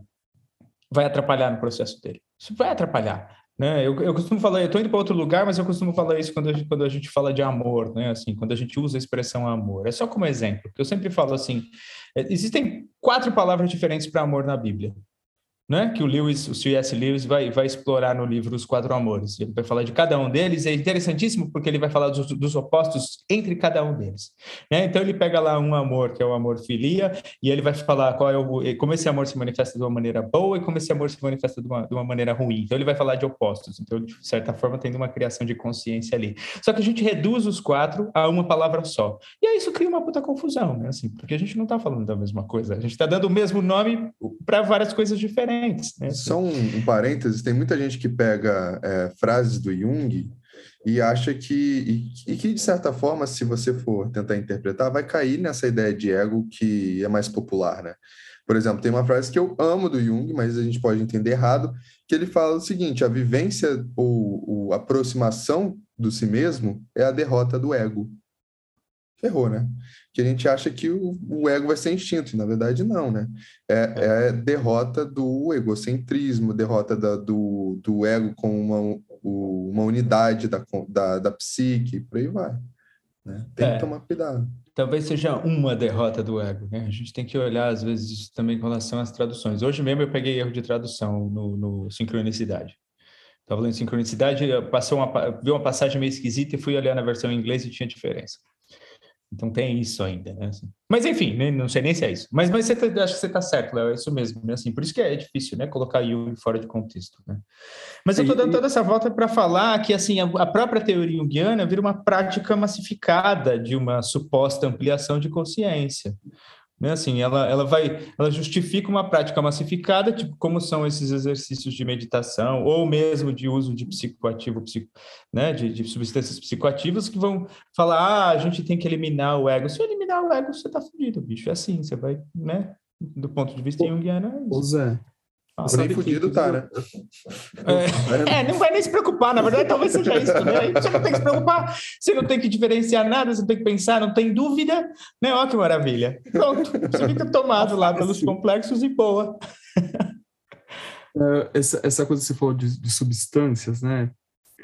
[SPEAKER 2] vai atrapalhar no processo dele. Isso vai atrapalhar. Né? Eu, eu costumo falar, eu estou indo para outro lugar, mas eu costumo falar isso quando a, gente, quando a gente fala de amor, né? Assim, quando a gente usa a expressão amor. É só como exemplo, porque eu sempre falo assim: é, existem quatro palavras diferentes para amor na Bíblia né? que o Lewis, o C.S. Lewis vai, vai explorar no livro Os Quatro Amores. Ele vai falar de cada um deles, é interessantíssimo porque ele vai falar dos, dos opostos entre cada um deles. Né? Então ele pega lá um amor, que é o amor filia, e ele vai falar qual é o, como esse amor se manifesta de uma maneira boa e como esse amor se manifesta de uma, de uma maneira ruim. Então ele vai falar de opostos. Então, de certa forma, tem uma criação de consciência ali. Só que a gente reduz os quatro a uma palavra só. E aí isso cria uma puta confusão, né? Assim, porque a gente não está falando da mesma coisa. A gente está dando o mesmo nome para várias coisas diferentes diferentes. Né?
[SPEAKER 3] Só um, um parênteses, tem muita gente que pega é, frases do Jung e acha que, e, e, que, de certa forma, se você for tentar interpretar, vai cair nessa ideia de ego que é mais popular, né? Por exemplo, tem uma frase que eu amo do Jung, mas a gente pode entender errado, que ele fala o seguinte, a vivência ou, a aproximação do si mesmo é a derrota do ego. Ferrou, né? Que a gente acha que o, o ego vai ser extinto, e na verdade não, né? É, é derrota do egocentrismo, derrota da, do, do ego com uma, uma unidade da, da, da psique, por aí vai. Né? Tem é. que tomar cuidado.
[SPEAKER 2] Talvez seja uma derrota do ego, né? A gente tem que olhar, às vezes, também com relação às traduções. Hoje mesmo eu peguei erro de tradução no, no sincronicidade. Estava lendo sincronicidade, passou uma, vi uma passagem meio esquisita e fui olhar na versão em inglês e tinha diferença. Então tem isso ainda, né? Assim. Mas enfim, né? não sei nem se é isso. Mas, mas você tá, acho que você está certo, Léo, é isso mesmo. Né? Assim, por isso que é difícil, né? Colocar Jung fora de contexto. Né? Mas eu estou dando toda essa volta para falar que assim a, a, própria teoria junguiana vira uma prática massificada de uma suposta ampliação de consciência. Né? Assim, ela, ela vai, ela justifica uma prática massificada, tipo como são esses exercícios de meditação ou mesmo de uso de psicoativo, psico, né? de, de substâncias psicoativas que vão falar, ah, a gente tem que eliminar o ego. Se eliminar o ego, você tá fudido, bicho. É assim, você vai, né? Do ponto de vista junguiano, é isso.
[SPEAKER 3] Zé, nossa, Bem fudido tá, né?
[SPEAKER 2] É, é, não vai nem se preocupar, na verdade, talvez seja isso, né? Você não tem que se preocupar, você não tem que diferenciar nada, você não tem que pensar, não tem dúvida, né? Olha que maravilha. Pronto, você fica tomado lá pelos complexos e boa.
[SPEAKER 1] É, essa, essa coisa que você falou de, de substâncias, né?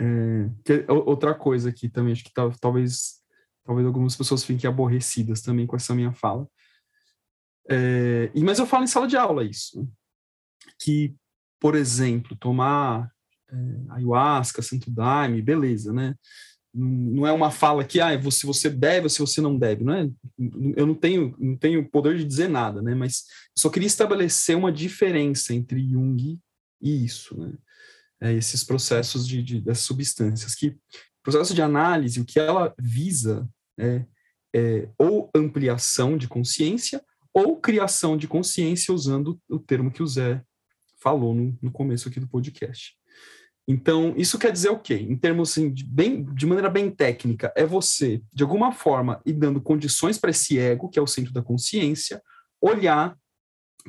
[SPEAKER 1] É, que é outra coisa aqui também, acho que tá, talvez, talvez algumas pessoas fiquem aborrecidas também com essa minha fala. É, e, mas eu falo em sala de aula isso que, por exemplo, tomar é, ayahuasca, santo daime, beleza, né? não é uma fala que ah, se você deve ou se você não deve, não é? Eu não tenho, não tenho poder de dizer nada, né? Mas só queria estabelecer uma diferença entre Jung e isso, né? É, esses processos de, de, dessas substâncias que processo de análise, o que ela visa é, é ou ampliação de consciência ou criação de consciência, usando o termo que o Zé falou no, no começo aqui do podcast. Então, isso quer dizer o quê? Em termos assim, de, bem, de maneira bem técnica, é você, de alguma forma, ir dando condições para esse ego, que é o centro da consciência, olhar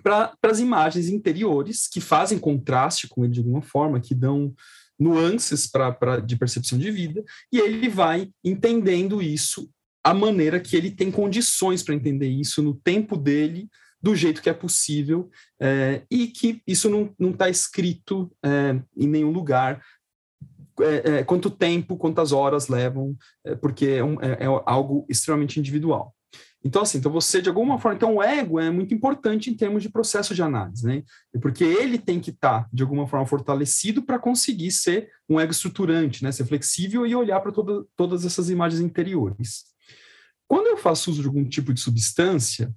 [SPEAKER 1] para as imagens interiores que fazem contraste com ele de alguma forma, que dão nuances pra, pra, de percepção de vida, e ele vai entendendo isso, a maneira que ele tem condições para entender isso no tempo dele, do jeito que é possível, é, e que isso não está escrito é, em nenhum lugar. É, é, quanto tempo, quantas horas levam, é, porque é, um, é, algo extremamente individual. Então, assim, então você, de alguma forma, então o ego é muito importante em termos de processo de análise, né? Porque ele tem que estar, tá, de alguma forma, fortalecido para conseguir ser um ego estruturante, né? Ser flexível e olhar para toda, todas essas imagens interiores. Quando eu faço uso de algum tipo de substância,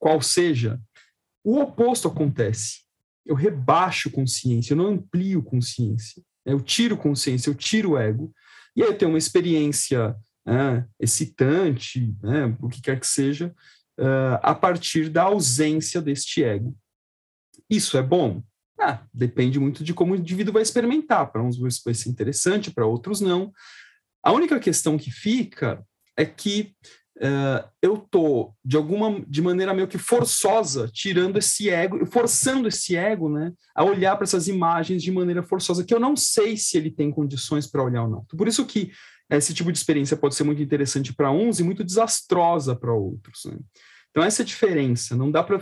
[SPEAKER 1] qual seja, o oposto acontece. Eu rebaixo consciência, eu não amplio consciência. Eu tiro consciência, eu tiro o ego, e aí eu tenho uma experiência né, excitante, né, o que quer que seja, uh, a partir da ausência deste ego. Isso é bom? Ah, depende muito de como o indivíduo vai experimentar. Para uns vai ser interessante, para outros não. A única questão que fica é que uh, eu tô de alguma de maneira meio que forçosa tirando esse ego, forçando esse ego, né, a olhar para essas imagens de maneira forçosa que eu não sei se ele tem condições para olhar ou não. Por isso que esse tipo de experiência pode ser muito interessante para uns e muito desastrosa para outros. Né? Então, essa é diferença. Não dá para.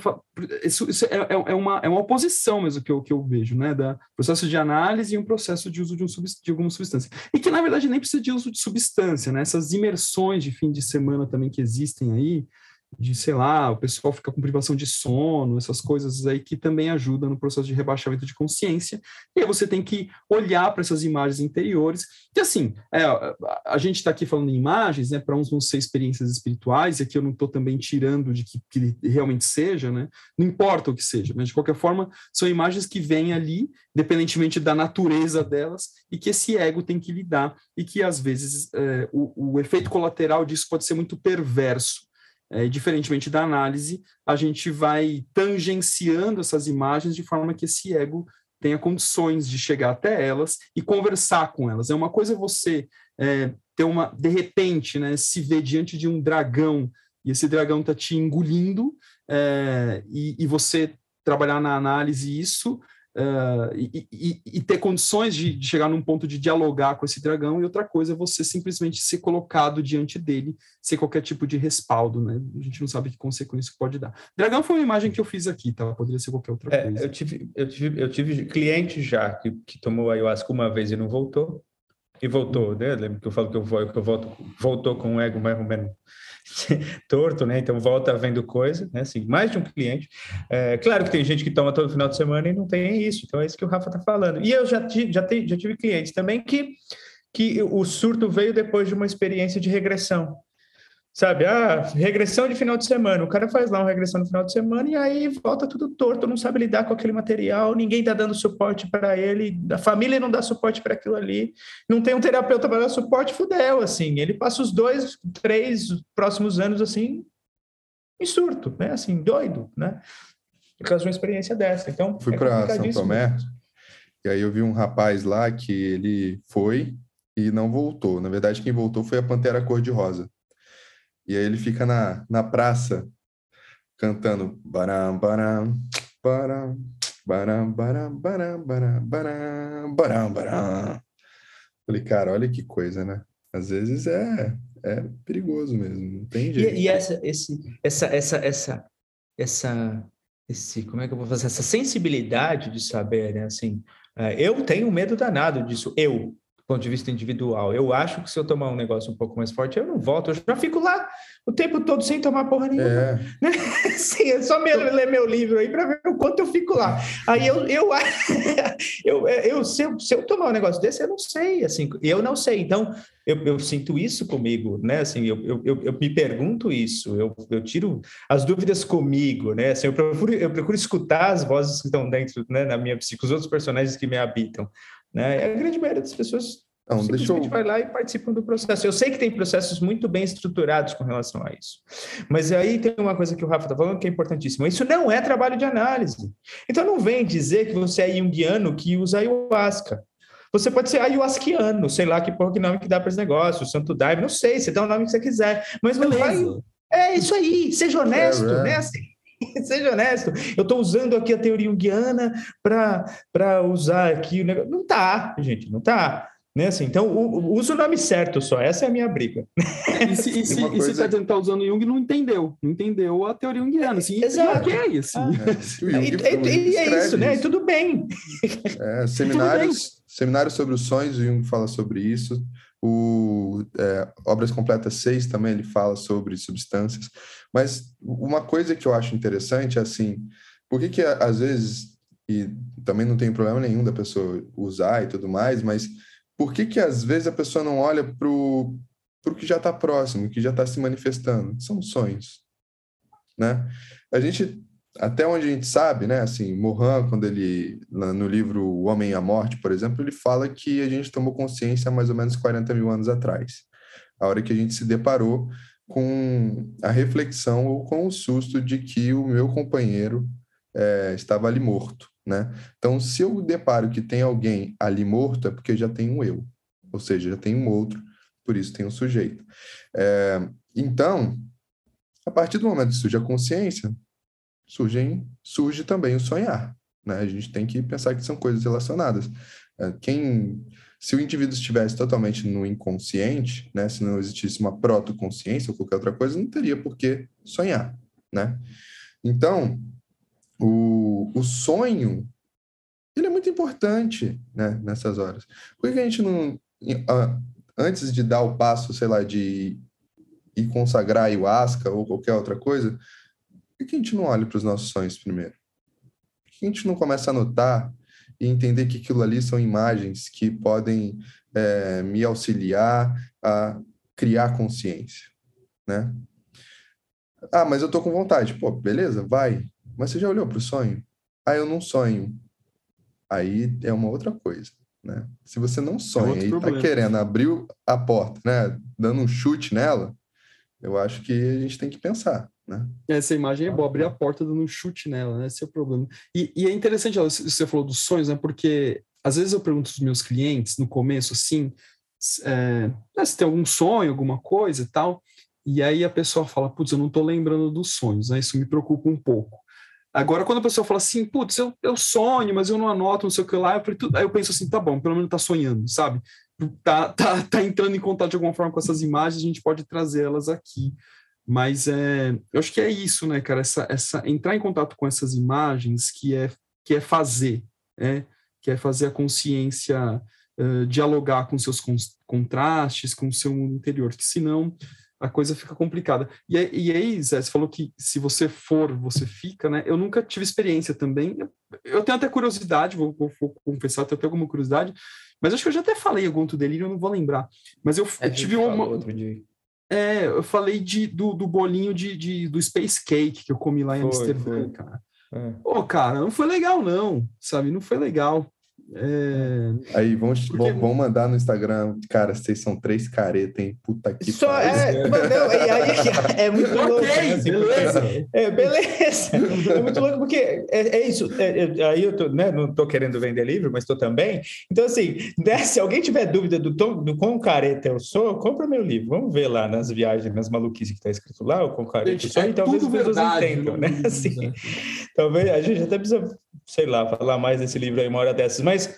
[SPEAKER 1] Isso, isso é, é, é, uma, é uma oposição mesmo que eu, que eu vejo, né? Da processo de análise e um processo de uso de, um, de alguma substância. E que, na verdade, nem precisa de uso de substância, né? Essas imersões de fim de semana também que existem aí, de, sei lá, o pessoal fica com privação de sono, essas coisas aí que também ajudam no processo de rebaixamento de consciência. E aí você tem que olhar para essas imagens interiores. E assim, é, a gente está aqui falando em imagens, né? Para uns vão ser experiências espirituais, e aqui eu não estou também tirando de que, que realmente seja, né? Não importa o que seja, mas de qualquer forma, são imagens que vêm ali, independentemente da natureza delas, e que esse ego tem que lidar, e que às vezes é, o, o efeito colateral disso pode ser muito perverso é, diferentemente da análise, a gente vai tangenciando essas imagens de forma que esse ego tenha condições de chegar até elas e conversar com elas. É uma coisa você é, ter uma, de repente, né, se ver diante de um dragão e esse dragão está te engolindo é, e, e, você trabalhar na análise isso Uh, e, e, e, ter condições de, de, chegar num ponto de dialogar com esse dragão, e outra coisa é você simplesmente ser colocado diante dele sem qualquer tipo de respaldo, né? A gente não sabe que consequência pode dar. Dragão foi uma imagem que eu fiz aqui, tá? Poderia ser qualquer outra
[SPEAKER 2] é,
[SPEAKER 1] coisa.
[SPEAKER 2] Eu tive, eu tive, eu tive cliente já que, que tomou ayahuasca uma vez e não voltou, e voltou, né? Lembra que eu falo que eu, que eu volto, voltou com o ego mais ou menos torto, né? Então volta vendo coisa, né? Assim, mais de um cliente. É, claro que tem gente que toma todo final de semana e não tem isso. Então é isso que o Rafa está falando. E eu já, já, te, já tive clientes também que, que o surto veio depois de uma experiência de regressão. Sabe, ah, regressão de final de semana. O cara faz lá uma regressão no final de semana e aí volta tudo torto, não sabe lidar com aquele material, ninguém está dando suporte para ele, a família não dá suporte para aquilo ali, não tem um terapeuta para dar suporte, fudeu, assim. Ele passa os dois, três próximos anos assim, em surto, né? Assim, doido, né? Por causa de uma experiência dessa. Então,
[SPEAKER 3] fui é para São Tomé e aí eu vi um rapaz lá que ele foi e não voltou. Na verdade, quem voltou foi a Pantera Cor-de-Rosa. E aí ele fica na, na praça cantando baram, baram, baram, baram, baram, baram, baram, baram, baram, baram. Falei, cara, olha que coisa, né? Às vezes é, é perigoso mesmo, não tem jeito.
[SPEAKER 2] E, e essa, esse, essa, essa, essa, essa, esse, como é que eu vou fazer? Essa sensibilidade de saber, né? Assim, é, eu tenho medo danado disso, eu, ponto de vista individual. Eu acho que se eu tomar um negócio um pouco mais forte, eu não volto, eu já fico lá o tempo todo sem tomar porra nenhuma. É. Né? Sim, é só me, ler meu livro aí para ver o quanto eu fico lá. Aí eu, eu, eu, eu, se, eu, se eu tomar um negócio desse, eu não sei, assim, eu não sei. Então, eu, eu sinto isso comigo, né? Assim, eu, eu, eu, eu me pergunto isso, eu, eu tiro as dúvidas comigo, né? Assim, eu, procuro, eu procuro escutar as vozes que estão dentro, né, na minha psique, os outros personagens que me habitam. Né? E a grande maioria das pessoas não, simplesmente eu... vai lá e participam do processo. Eu sei que tem processos muito bem estruturados com relação a isso. Mas aí tem uma coisa que o Rafa está falando que é importantíssima. Isso não é trabalho de análise. Então não vem dizer que você é junguiano que usa ayahuasca. Você pode ser ayahuasquiano, sei lá que porra que nome que dá para esse negócio, Santo Daime, não sei, você dá o nome que você quiser. Mas não vai. É isso aí, seja honesto, é, é. né? Assim, Seja honesto, eu estou usando aqui a teoria junguiana para usar aqui o negócio. Não tá, gente, não tá. Né? Assim, então, usa o nome certo só, essa é a minha briga.
[SPEAKER 1] E se, e está dizendo que está usando Jung, não entendeu, não entendeu a teoria junguiana. Assim,
[SPEAKER 2] Exato.
[SPEAKER 1] E ok, assim. Ah,
[SPEAKER 2] é, e, e, é isso, né? E tudo bem.
[SPEAKER 3] É, seminários, tudo bem. seminários sobre os sonhos, o Jung fala sobre isso. O é, Obras Completas 6 também ele fala sobre substâncias. Mas uma coisa que eu acho interessante é assim, por que que às vezes, e também não tem problema nenhum da pessoa usar e tudo mais, mas por que que às vezes a pessoa não olha para o que já está próximo, que já está se manifestando? São sonhos, né? A gente, até onde a gente sabe, né, assim, Mohan, quando ele, no livro O Homem e a Morte, por exemplo, ele fala que a gente tomou consciência mais ou menos 40 mil anos atrás, a hora que a gente se deparou com a reflexão ou com o susto de que o meu companheiro é, estava ali morto, né? Então, se eu deparo que tem alguém ali morto, é porque já tem um eu, ou seja, já tem um outro, por isso tem um sujeito. É, então, a partir do momento que surge a consciência, surge, surge também o sonhar, né? A gente tem que pensar que são coisas relacionadas. É, quem se o indivíduo estivesse totalmente no inconsciente, né, se não existisse uma protoconsciência ou qualquer outra coisa, não teria por que sonhar, né? Então, o, o sonho, ele é muito importante, né, nessas horas. Por que a gente não, antes de dar o passo, sei lá, de ir consagrar ayahuasca ou qualquer outra coisa, por que a gente não olha para os nossos sonhos primeiro? Por que a gente não começa a anotar e entender que aquilo ali são imagens que podem é, me auxiliar a criar consciência, né? Ah, mas eu tô com vontade. Pô, beleza, vai. Mas você já olhou para o sonho? Ah, eu não sonho. Aí é uma outra coisa, né? Se você não sonha é e está querendo abrir a porta, né, dando um chute nela, eu acho que a gente tem que pensar, né?
[SPEAKER 1] Essa imagem é boa, abrir a porta dando um chute nela, né? Esse é o problema. E, e é interessante, você falou dos sonhos, né? Porque às vezes eu pergunto aos meus clientes no começo, assim, é, né, se tem algum sonho, alguma coisa e tal, e aí a pessoa fala, putz, eu não tô lembrando dos sonhos, né? Isso me preocupa um pouco. Agora, quando a pessoa fala assim, putz, eu, eu sonho, mas eu não anoto, não sei o que lá, eu, falei, aí eu penso assim, tá bom, pelo menos tá sonhando, sabe? tá, tá, tá entrando em contato de alguma forma com essas imagens, a gente pode trazê-las aqui. Mas é, eu acho que é isso, né, cara? Essa, essa, entrar em contato com essas imagens que é, que é fazer, é, que é fazer a consciência uh, dialogar com seus contrastes, com o seu mundo interior, que senão a coisa fica complicada. E, e aí, Zé, você falou que se você for, você fica, né? Eu nunca tive experiência também. Eu tenho até curiosidade, vou, vou, vou confessar, tenho até alguma curiosidade, mas acho que eu já até falei algum outro delírio, eu não vou lembrar. Mas eu, é, eu tive uma. É, eu falei de, do, do bolinho de, de, do Space Cake que eu comi lá em foi, Amsterdã, foi. cara. É. Pô, cara, não foi legal, não, sabe? Não foi legal. É...
[SPEAKER 3] Aí, vamos, Porque... vamos mandar no Instagram. Cara, vocês são três caretas, hein? Puta que
[SPEAKER 2] Só é, não, aí, é muito okay, louco. Assim, beleza. É, beleza. É muito louco, porque é, é isso. É, é, aí eu tô, né, não tô querendo vender livro, mas tô também. Então, assim, né, se alguém tiver dúvida do, tom, do quão careta eu sou, compra meu livro. Vamos ver lá nas viagens, nas maluquices que tá escrito lá, o quão careta eu sou, e talvez as pessoas entendam, né? Assim, talvez a gente até precisa sei lá, falar mais desse livro aí uma hora dessas. Mas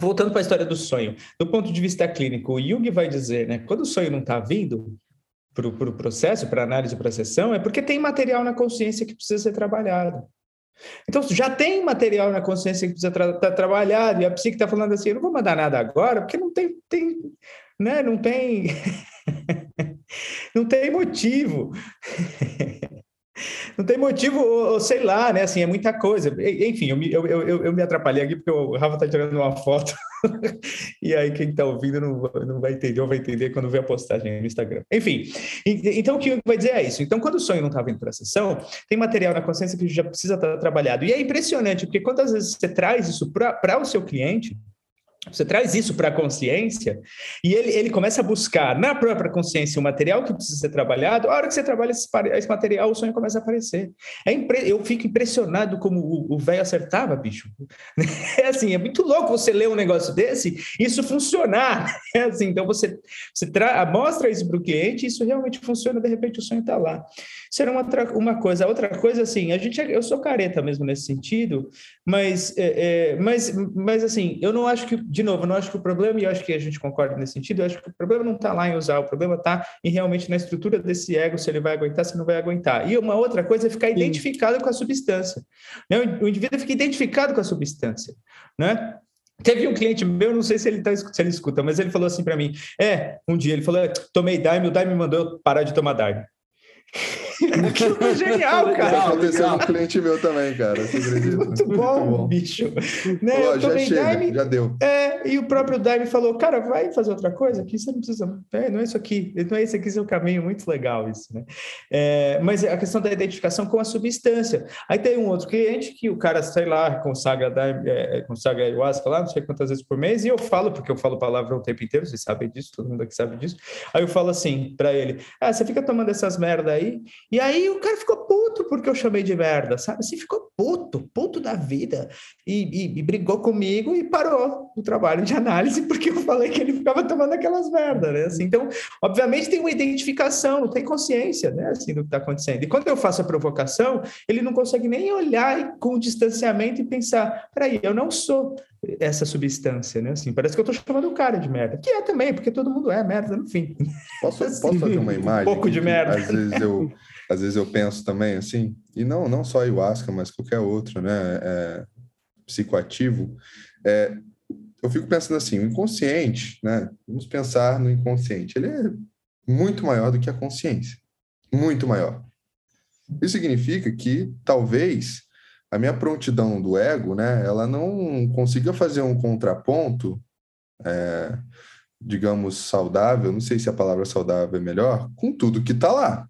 [SPEAKER 2] voltando para a história do sonho, do ponto de vista clínico, o Jung vai dizer, né, quando o sonho não está vindo para o pro processo, para análise e processão, é porque tem material na consciência que precisa ser trabalhado. Então, já tem material na consciência que precisa estar tra tá trabalhado, e a psique está falando assim: eu não vou mandar nada agora, porque não tem tem, né? Não tem, não tem motivo. não tem motivo, ou, sei lá, né? Assim, é muita coisa. Enfim, eu me, eu, eu, eu me atrapalhei aqui porque o Rafa tá tirando uma foto. e aí, quem tá ouvindo não, não vai entender, ou vai entender quando ver a postagem no Instagram. Enfim, então o que vai dizer é isso. Então, quando o sonho não tá vindo para a sessão, tem material na consciência que já precisa estar trabalhado. E é impressionante, porque quantas vezes você traz isso para o seu cliente você traz isso para a consciência e ele, ele começa a buscar na própria consciência o material que precisa ser trabalhado. A hora que você trabalha esse, esse material, o sonho começa a aparecer. É impre, eu fico impressionado como o velho acertava, bicho. É assim, é muito louco você ler um negócio desse isso funcionar. É assim, então você, você tra, mostra isso para o cliente e isso realmente funciona, de repente o sonho está lá. Era uma, uma coisa. Outra coisa, assim, a gente, é, eu sou careta mesmo nesse sentido, mas, é, é, mas, mas assim, eu não acho que de novo, não acho que o problema, e eu acho que a gente concorda nesse sentido, eu acho que o problema não está lá em usar, o problema está em realmente na estrutura desse ego, se ele vai aguentar, se não vai aguentar. E uma outra coisa é ficar Sim. identificado com a substância. Né? O indivíduo fica identificado com a substância. Né? Teve um cliente meu, não sei se ele, tá, se ele escuta, mas ele falou assim para mim: é, um dia ele falou, é, tomei Daime, o Daime mandou parar de tomar Daime. Aquilo foi genial, cara. Isso
[SPEAKER 3] aconteceu com um cliente meu também, cara.
[SPEAKER 2] Muito bom, Muito bom, bicho. Né? Pô,
[SPEAKER 3] já chega, Daime, já deu.
[SPEAKER 2] É, e o próprio Daime falou, cara, vai fazer outra coisa aqui, você não precisa... É, não é isso aqui, não é esse aqui seu caminho, muito legal isso, né? É, mas a questão da identificação com a substância. Aí tem um outro cliente que o cara, sei lá, consagra, Daime, é, é, consagra ayahuasca lá, não sei quantas vezes por mês, e eu falo, porque eu falo palavra o tempo inteiro, vocês sabem disso, todo mundo aqui sabe disso. Aí eu falo assim para ele, ah, você fica tomando essas merda aí, e aí o cara ficou puto porque eu chamei de merda, sabe? Assim, ficou puto, puto da vida. E, e, e, brigou comigo e parou o trabalho de análise porque eu falei que ele ficava tomando aquelas merdas, né? Assim, então, obviamente tem uma identificação, não tem consciência, né? Assim, do que está acontecendo. E quando eu faço a provocação, ele não consegue nem olhar com distanciamento e pensar, peraí, eu não sou essa substância, né? Assim, parece que eu estou chamando o cara de merda. Que é também, porque todo mundo é merda, no fim.
[SPEAKER 3] Posso, assim, posso fazer uma imagem?
[SPEAKER 2] Um pouco de merda.
[SPEAKER 3] Às vezes eu às vezes eu penso também assim, e não, não só ayahuasca, mas qualquer outro, né, é, psicoativo, é, eu fico pensando assim, o inconsciente, né, vamos pensar no inconsciente, ele é muito maior do que a consciência, muito maior. Isso significa que talvez a minha prontidão do ego, né, ela não consiga fazer um contraponto, é, digamos, saudável, não sei se a palavra saudável é melhor, com tudo que está lá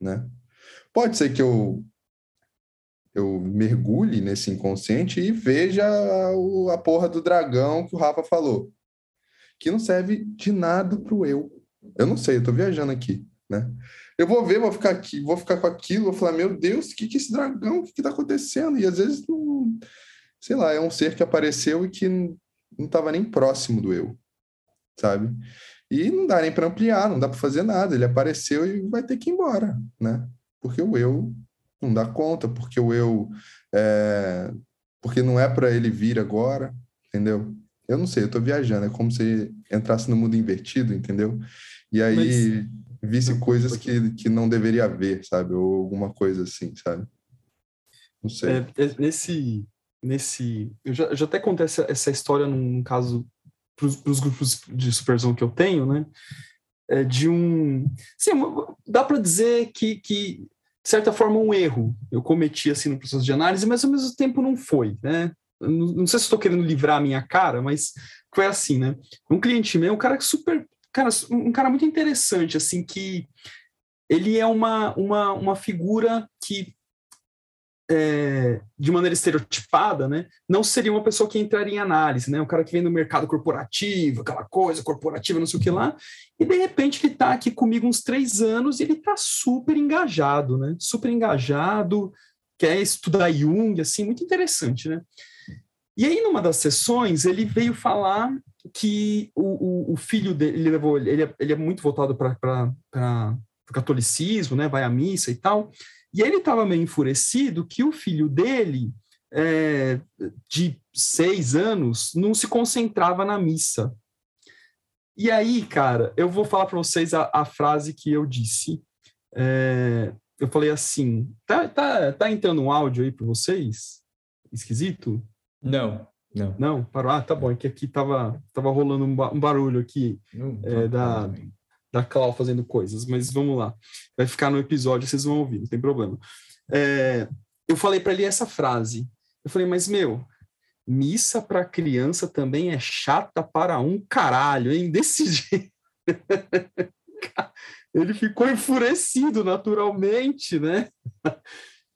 [SPEAKER 3] né? Pode ser que eu eu mergulhe nesse inconsciente e veja a, a porra do dragão que o Rafa falou, que não serve de nada pro eu. Eu não sei, eu tô viajando aqui, né? Eu vou ver, vou ficar aqui, vou ficar com aquilo, vou falar, meu Deus, o que que é esse dragão, o que que tá acontecendo? E às vezes, não, sei lá, é um ser que apareceu e que não estava nem próximo do eu, sabe? E não dá nem para ampliar, não dá para fazer nada. Ele apareceu e vai ter que ir embora, né? Porque o eu não dá conta, porque o eu é... porque não é para ele vir agora, entendeu? Eu não sei, eu estou viajando, é como se entrasse no mundo invertido, entendeu? E aí Mas... visse coisas que, que não deveria haver, sabe? Ou alguma coisa assim, sabe? Não sei.
[SPEAKER 1] É, é, nesse, nesse, eu já, eu já até contei essa, essa história num caso para os grupos de supervisão que eu tenho, né? É de um. Sim, dá para dizer que, que, de certa forma, um erro eu cometi assim no processo de análise, mas ao mesmo tempo não foi, né? Não, não sei se estou querendo livrar a minha cara, mas foi assim, né? Um cliente meu, um cara super. Cara, um cara muito interessante, assim, que ele é uma, uma, uma figura que é, de maneira estereotipada, né, não seria uma pessoa que entraria em análise, né, um cara que vem do mercado corporativo, aquela coisa corporativa, não sei o que lá, e de repente ele está aqui comigo uns três anos e ele está super engajado, né, super engajado, quer estudar Jung, assim, muito interessante, né. E aí, numa das sessões, ele veio falar que o, o, o filho dele, ele, levou, ele, é, ele é muito voltado para o catolicismo, né, vai à missa e tal, e ele estava meio enfurecido que o filho dele, é, de seis anos, não se concentrava na missa. E aí, cara, eu vou falar para vocês a, a, frase que eu disse. É, eu falei assim: tá, tá, tá entrando um áudio aí para vocês? Esquisito?
[SPEAKER 2] Não. Não.
[SPEAKER 1] Não, parou. Ah, tá bom. É que aqui tava, tava rolando um, ba- barulho aqui
[SPEAKER 2] Não,
[SPEAKER 1] É,
[SPEAKER 2] não,
[SPEAKER 1] da-
[SPEAKER 2] não.
[SPEAKER 1] Da Clau fazendo coisas, mas vamos lá. Vai ficar no episódio, vocês vão ouvir, não tem problema. É, eu falei para ele essa frase. Eu falei, mas meu, missa para criança também é chata para um caralho, hein? Desse jeito. ele ficou enfurecido naturalmente, né?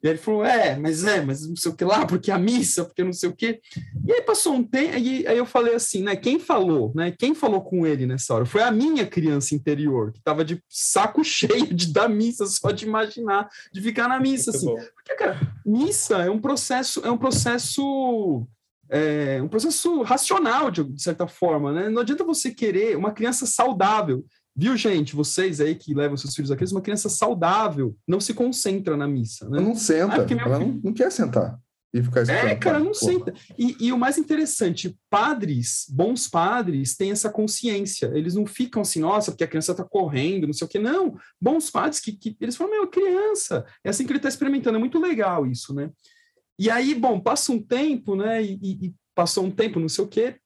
[SPEAKER 1] E aí ele falou, é, mas é, mas não sei o que lá, porque a missa, porque não sei o que. E aí passou um tempo, aí, aí eu falei assim, né? Quem falou, né? Quem falou com ele nessa hora? Foi a minha criança interior, que estava de saco cheio de dar missa, só de imaginar, de ficar na missa,
[SPEAKER 2] Muito
[SPEAKER 1] assim.
[SPEAKER 2] bom.
[SPEAKER 1] Porque, cara, missa é um processo, é um processo, é, um processo racional, de, de certa forma, né? Não adianta você querer uma criança saudável. Viu, gente? Vocês aí que levam seus filhos a criança, uma criança saudável não se concentra na missa, né?
[SPEAKER 3] Ela não senta,
[SPEAKER 1] Ah,
[SPEAKER 3] ela não,
[SPEAKER 1] filho-
[SPEAKER 3] não quer sentar e ficar escutando.
[SPEAKER 1] É, cara, não
[SPEAKER 3] Porra.
[SPEAKER 1] senta. E, e o mais interessante, padres, bons padres, têm essa consciência. Eles não ficam assim, nossa, porque a criança tá correndo, não sei o quê. Não, bons padres que, que eles falam, meu, criança. É assim que ele tá experimentando. É muito legal isso, né? E aí, bom, passa um tempo, né? E, e- e passou um tempo, não sei o quê,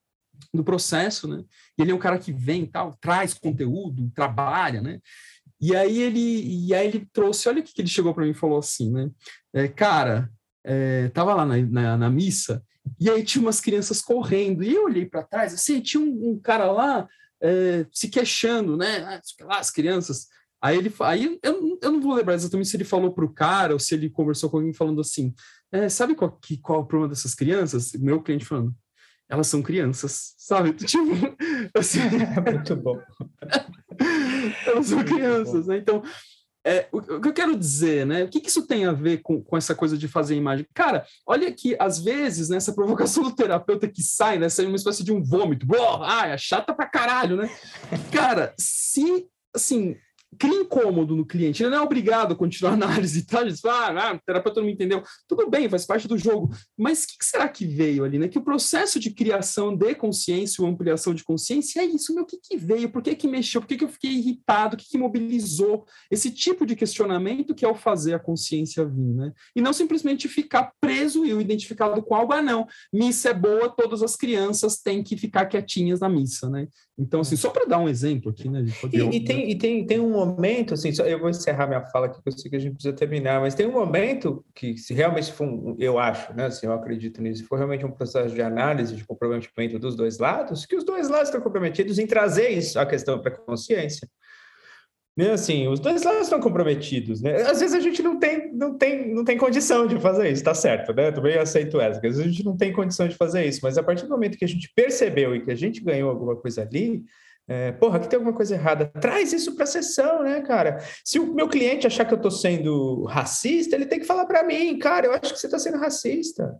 [SPEAKER 1] do processo, né? Ele é um cara que vem tal, traz conteúdo, trabalha, né? E aí ele, e aí ele trouxe, olha o que ele chegou para mim e falou assim, né? É, cara, é, tava lá na, na, na missa, e aí tinha umas crianças correndo, e eu olhei para trás, assim, tinha um, um cara lá é, se queixando, né? Ah, as crianças. Aí ele, aí eu, eu não vou lembrar exatamente se ele falou para o cara ou se ele conversou com alguém falando assim, é, sabe qual, que, qual é o problema dessas crianças? Meu cliente falando, elas são crianças, sabe? Tipo, assim,
[SPEAKER 2] Muito bom.
[SPEAKER 1] elas são
[SPEAKER 2] Muito
[SPEAKER 1] crianças, né? Então, é, o, o que eu quero dizer, né? O que, que isso tem a ver com, com essa coisa de fazer imagem? Cara, olha que às vezes, nessa provocação do terapeuta que sai, né? Sai uma espécie de um vômito. Ah, é chata pra caralho, né? Cara, se, assim, cria incômodo no cliente, ele não é obrigado a continuar a análise, tá? Ele diz, ah, ah, terapeuta não me entendeu. Tudo bem, faz parte do jogo. Mas o que, que será que veio ali, né? Que o processo de criação de consciência ou ampliação de consciência é isso, meu, o que, que veio? Por que, que mexeu? Por que, que eu fiquei irritado? O que, que mobilizou? Esse tipo de questionamento que é o fazer a consciência vir, né? E não simplesmente ficar preso e identificado com algo, ah, não, missa é boa, todas as crianças têm que ficar quietinhas na missa, né? Então, assim, só para dar um exemplo aqui, né?
[SPEAKER 2] E, e tem, e tem, tem um momento, assim, só, eu vou encerrar minha fala aqui, que eu sei que a gente precisa terminar, mas tem um momento que, se realmente for, um, eu acho, né, assim, eu acredito nisso, se for realmente um processo de análise, de comprometimento dos dois lados, que os dois lados estão comprometidos em trazer isso, a questão para a consciência. Né, assim, os dois lados estão comprometidos, né? Às vezes a gente não tem, não tem, não tem condição de fazer isso, tá certo, né? Também aceito essa, que às vezes a gente não tem condição de fazer isso, mas a partir do momento que a gente percebeu e que a gente ganhou alguma coisa ali, é, porra, aqui tem alguma coisa errada. Traz isso para a sessão, né, cara? Se o meu cliente achar que eu estou sendo racista, ele tem que falar para mim, cara, eu acho que você está sendo racista.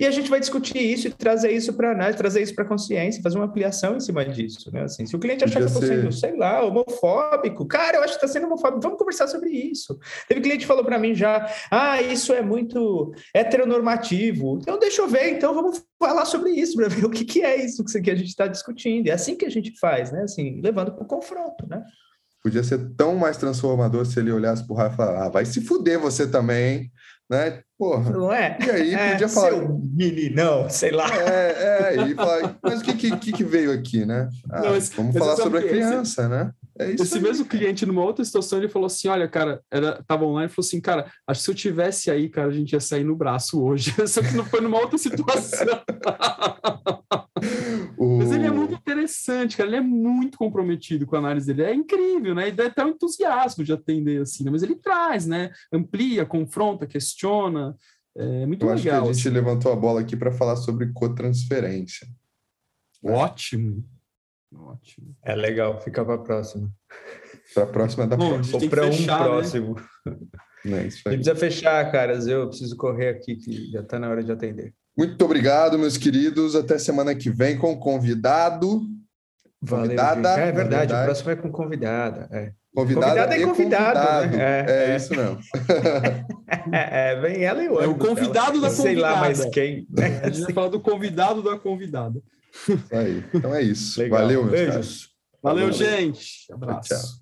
[SPEAKER 2] E a gente vai discutir isso e trazer isso para análise, trazer isso para consciência, fazer uma ampliação em cima disso, né? Assim, se o cliente achar
[SPEAKER 3] Podia
[SPEAKER 2] que eu estou sendo, sei lá, homofóbico, cara, eu acho que está sendo homofóbico, vamos conversar sobre isso. Teve cliente que falou para mim já, ah, isso é muito heteronormativo. Então, deixa eu ver, então vamos falar sobre isso, para ver o que, que é isso que a gente está discutindo. É assim que a gente faz, né? Assim, levando para o confronto, né?
[SPEAKER 3] Podia ser tão mais transformador se ele olhasse pro Rafa e falar, ah, vai se fuder você também, hein? Né? Porra.
[SPEAKER 2] Não é?
[SPEAKER 3] E aí
[SPEAKER 2] É,
[SPEAKER 3] podia falar.
[SPEAKER 2] seu meninão, sei lá.
[SPEAKER 3] É, é, e falar, mas o que, que, que veio aqui, né? Ah,
[SPEAKER 1] Não, mas-
[SPEAKER 3] vamos
[SPEAKER 1] mas
[SPEAKER 3] falar sobre a
[SPEAKER 1] quê? Esse-
[SPEAKER 3] criança, né? É.
[SPEAKER 1] Esse
[SPEAKER 3] aí.
[SPEAKER 1] mesmo cliente, numa outra situação, ele falou assim: Olha, cara, era, tava online e falou assim: Cara, acho que se eu tivesse aí, cara, a gente ia sair no braço hoje. Só que não foi numa outra situação.
[SPEAKER 3] O-
[SPEAKER 1] Mas ele é muito interessante, cara. Ele é muito comprometido com a análise dele. É incrível, né? E dá até um entusiasmo de atender assim, né? Mas ele traz, né? Amplia, confronta, questiona. É muito
[SPEAKER 3] Eu acho que
[SPEAKER 1] legal.
[SPEAKER 3] a gente
[SPEAKER 1] assim.
[SPEAKER 3] levantou a bola aqui para falar sobre cotransferência.
[SPEAKER 1] Ótimo. Ótimo.
[SPEAKER 2] É legal, fica para a próxima.
[SPEAKER 3] Para a próxima da
[SPEAKER 1] Bom,
[SPEAKER 3] próxima.
[SPEAKER 2] Ou para um
[SPEAKER 1] fechar, né?
[SPEAKER 2] próximo.
[SPEAKER 3] né? Isso
[SPEAKER 2] A
[SPEAKER 3] aí.
[SPEAKER 2] gente precisa fechar, caras. Eu preciso correr aqui, que já está na hora de atender.
[SPEAKER 3] Muito obrigado, meus queridos. Até semana que vem com convidado.
[SPEAKER 2] Valeu,
[SPEAKER 3] Convidada,
[SPEAKER 2] gente. É
[SPEAKER 3] na
[SPEAKER 2] verdade,
[SPEAKER 3] verdade.
[SPEAKER 2] o próximo é com convidada. É,
[SPEAKER 3] Convidada
[SPEAKER 2] Convidada e
[SPEAKER 3] e
[SPEAKER 2] convidado,
[SPEAKER 3] convidado.
[SPEAKER 2] né?
[SPEAKER 3] É,
[SPEAKER 2] É, é.
[SPEAKER 3] isso mesmo.
[SPEAKER 2] é, é, vem ela e o
[SPEAKER 1] É o
[SPEAKER 2] ônibus
[SPEAKER 1] convidado
[SPEAKER 2] dela.
[SPEAKER 1] da
[SPEAKER 2] Sei lá
[SPEAKER 1] convidada.
[SPEAKER 2] mais quem. né?
[SPEAKER 1] A gente vai falar do convidado da convidada.
[SPEAKER 3] Aí. Então é isso.
[SPEAKER 2] Legal.
[SPEAKER 3] Valeu, meus
[SPEAKER 2] Beijos.
[SPEAKER 3] caros.
[SPEAKER 1] Valeu,
[SPEAKER 3] Valeu.
[SPEAKER 1] gente. Abraço.
[SPEAKER 3] Tchau.